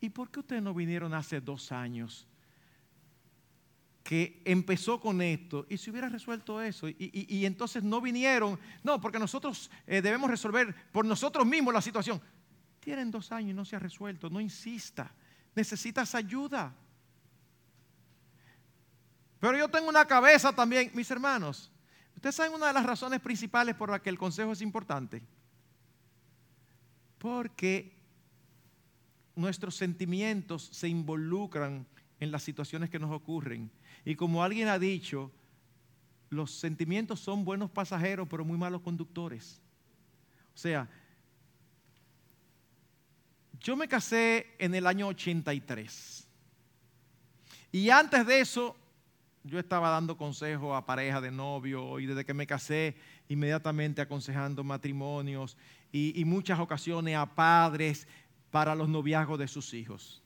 ¿y por qué ustedes no vinieron hace dos años? Que empezó con esto y se hubiera resuelto eso. Y, entonces no vinieron, no, porque nosotros eh, debemos resolver por nosotros mismos la situación. Tienen dos años y no se ha resuelto, no insista, necesitas ayuda. Pero yo tengo una cabeza también, mis hermanos. Ustedes saben una de las razones principales por la que el consejo es importante. Porque nuestros sentimientos se involucran en las situaciones que nos ocurren y como alguien ha dicho, los sentimientos son buenos pasajeros, pero muy malos conductores. O sea, yo me casé en el año 83. Y antes de eso, yo estaba dando consejos a pareja de novio y desde que me casé, inmediatamente aconsejando matrimonios y, y muchas ocasiones a padres para los noviazgos de sus hijos.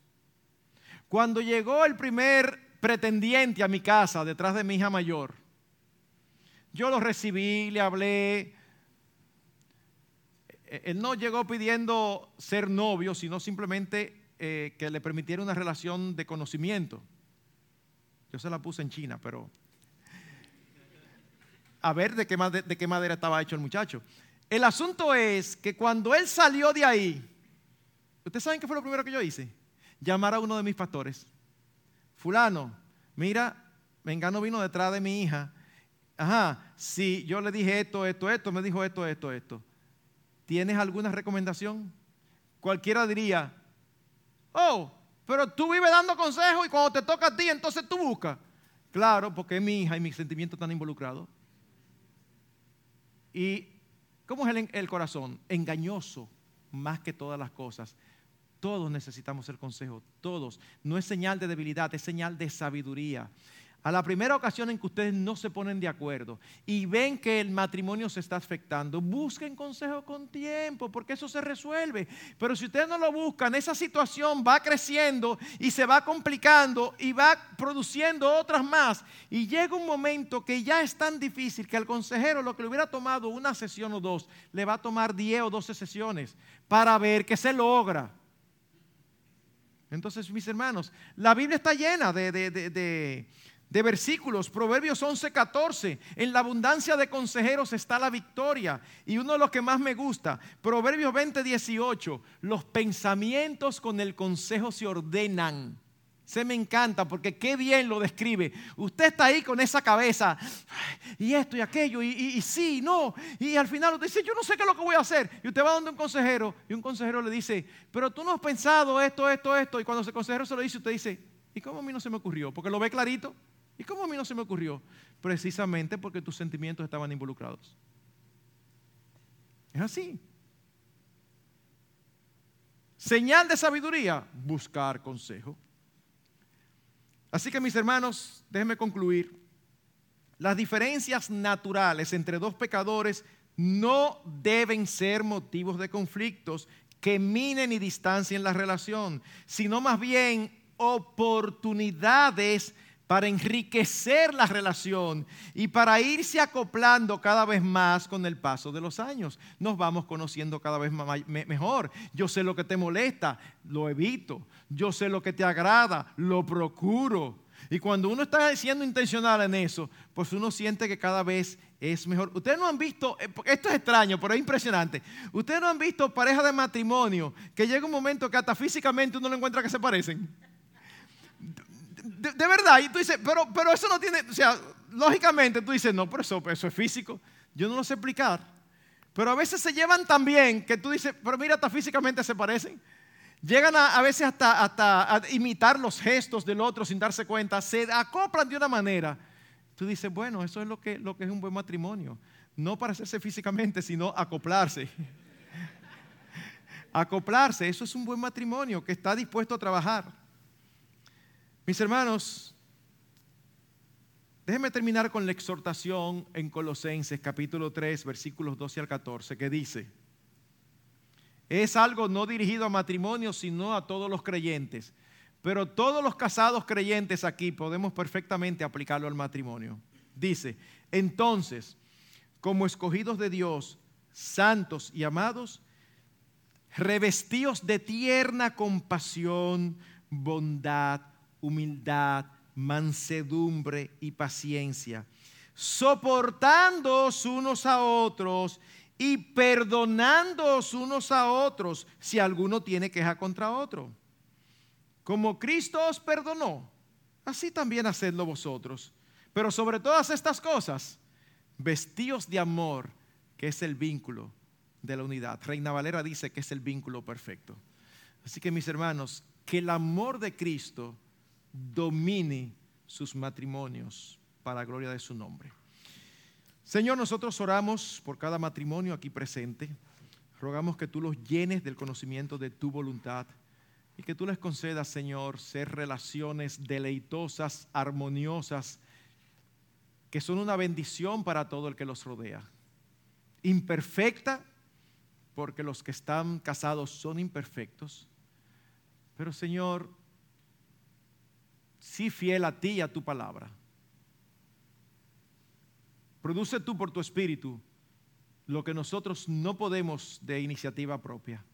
Cuando llegó el primer pretendiente a mi casa detrás de mi hija mayor. Yo lo recibí, le hablé. E-, él no llegó pidiendo ser novio, sino simplemente eh, que le permitiera una relación de conocimiento. Yo se la puse en China, pero a ver de qué, de qué madera estaba hecho el muchacho. El asunto es que cuando él salió de ahí, ¿ustedes saben qué fue lo primero que yo hice? Llamar a uno de mis pastores fulano, mira, Mengano vino detrás de mi hija. Ajá, si yo le dije esto, esto, esto, me dijo esto, esto, esto. ¿Tienes alguna recomendación? Cualquiera diría, oh, pero tú vives dando consejos y cuando te toca a ti, entonces tú buscas. Claro, porque es mi hija y mis sentimientos están involucrados. ¿Y cómo es el, el corazón? Engañoso más que todas las cosas. Todos necesitamos el consejo, todos. No es señal de debilidad, es señal de sabiduría. A la primera ocasión en que ustedes no se ponen de acuerdo y ven que el matrimonio se está afectando, busquen consejo con tiempo, porque eso se resuelve. Pero si ustedes no lo buscan, esa situación va creciendo y se va complicando y va produciendo otras más. Y llega un momento que ya es tan difícil que al consejero lo que le hubiera tomado una sesión o dos, le va a tomar 10 o 12 sesiones para ver que se logra. Entonces, mis hermanos, la Biblia está llena de, versículos. Proverbios 11, 14. En la abundancia de consejeros está la victoria. Y uno de los que más me gusta, Proverbios 20, 18. Los pensamientos con el consejo se ordenan se me encanta porque qué bien lo describe. Usted está ahí con esa cabeza y esto y aquello y, y, sí, no. Y al final usted dice, yo no sé qué es lo que voy a hacer. Y usted va donde un consejero y un consejero le dice, pero tú no has pensado esto, esto, esto. Y cuando ese consejero se lo dice, usted dice, ¿y cómo a mí no se me ocurrió? Porque lo ve clarito. ¿Y cómo a mí no se me ocurrió? Precisamente porque tus sentimientos estaban involucrados. Es así. Señal de sabiduría, buscar consejo. Así que mis hermanos, déjenme concluir. Las diferencias naturales entre dos pecadores no deben ser motivos de conflictos que minen y distancien la relación, sino más bien oportunidades para enriquecer la relación y para irse acoplando cada vez más con el paso de los años. Nos vamos conociendo cada vez mejor. Yo sé lo que te molesta, lo evito. Yo sé lo que te agrada, lo procuro. Y cuando uno está siendo intencional en eso, pues uno siente que cada vez es mejor. Ustedes no han visto, eh, esto es extraño, pero es impresionante. Ustedes no han visto parejas de matrimonio que llega un momento que hasta físicamente uno lo encuentra que se parecen de, verdad, y tú dices, pero, pero eso no tiene, o sea, lógicamente tú dices, no, pero eso, eso es físico. Yo no lo sé explicar. Pero a veces se llevan tan bien que tú dices, pero mira, hasta físicamente se parecen. Llegan a, a veces hasta, hasta a imitar los gestos del otro sin darse cuenta, se acoplan de una manera. Tú dices, bueno, eso es lo que, lo que es un buen matrimonio. No parecerse físicamente, sino acoplarse. acoplarse, eso es un buen matrimonio que está dispuesto a trabajar. Mis hermanos, déjenme terminar con la exhortación en Colosenses capítulo 3, versículos 12 al 14, que dice, es algo no dirigido a matrimonio, sino a todos los creyentes. Pero todos los casados creyentes aquí podemos perfectamente aplicarlo al matrimonio. Dice, entonces, como escogidos de Dios, santos y amados, revestidos de tierna compasión, bondad, humildad, mansedumbre y paciencia, soportándoos unos a otros y perdonándoos unos a otros si alguno tiene queja contra otro. Como Cristo os perdonó, así también hacedlo vosotros. Pero sobre todas estas cosas, vestíos de amor, que es el vínculo de la unidad. Reina Valera dice que es el vínculo perfecto. Así que mis hermanos, que el amor de Cristo domine sus matrimonios para la gloria de su nombre. Señor, nosotros oramos por cada matrimonio aquí presente. Rogamos que tú los llenes del conocimiento de tu voluntad y que tú les concedas, Señor, ser relaciones deleitosas, armoniosas, que son una bendición para todo el que los rodea. Imperfecta, porque los que están casados son imperfectos. Pero Señor, sí fiel a ti y a tu palabra. Produce tú por tu espíritu lo que nosotros no podemos de iniciativa propia.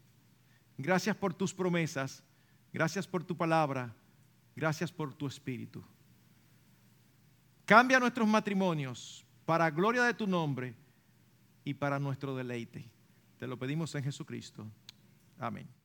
Gracias por tus promesas, gracias por tu palabra, gracias por tu espíritu. Cambia nuestros matrimonios para gloria de tu nombre y para nuestro deleite. Te lo pedimos en Jesucristo. Amén.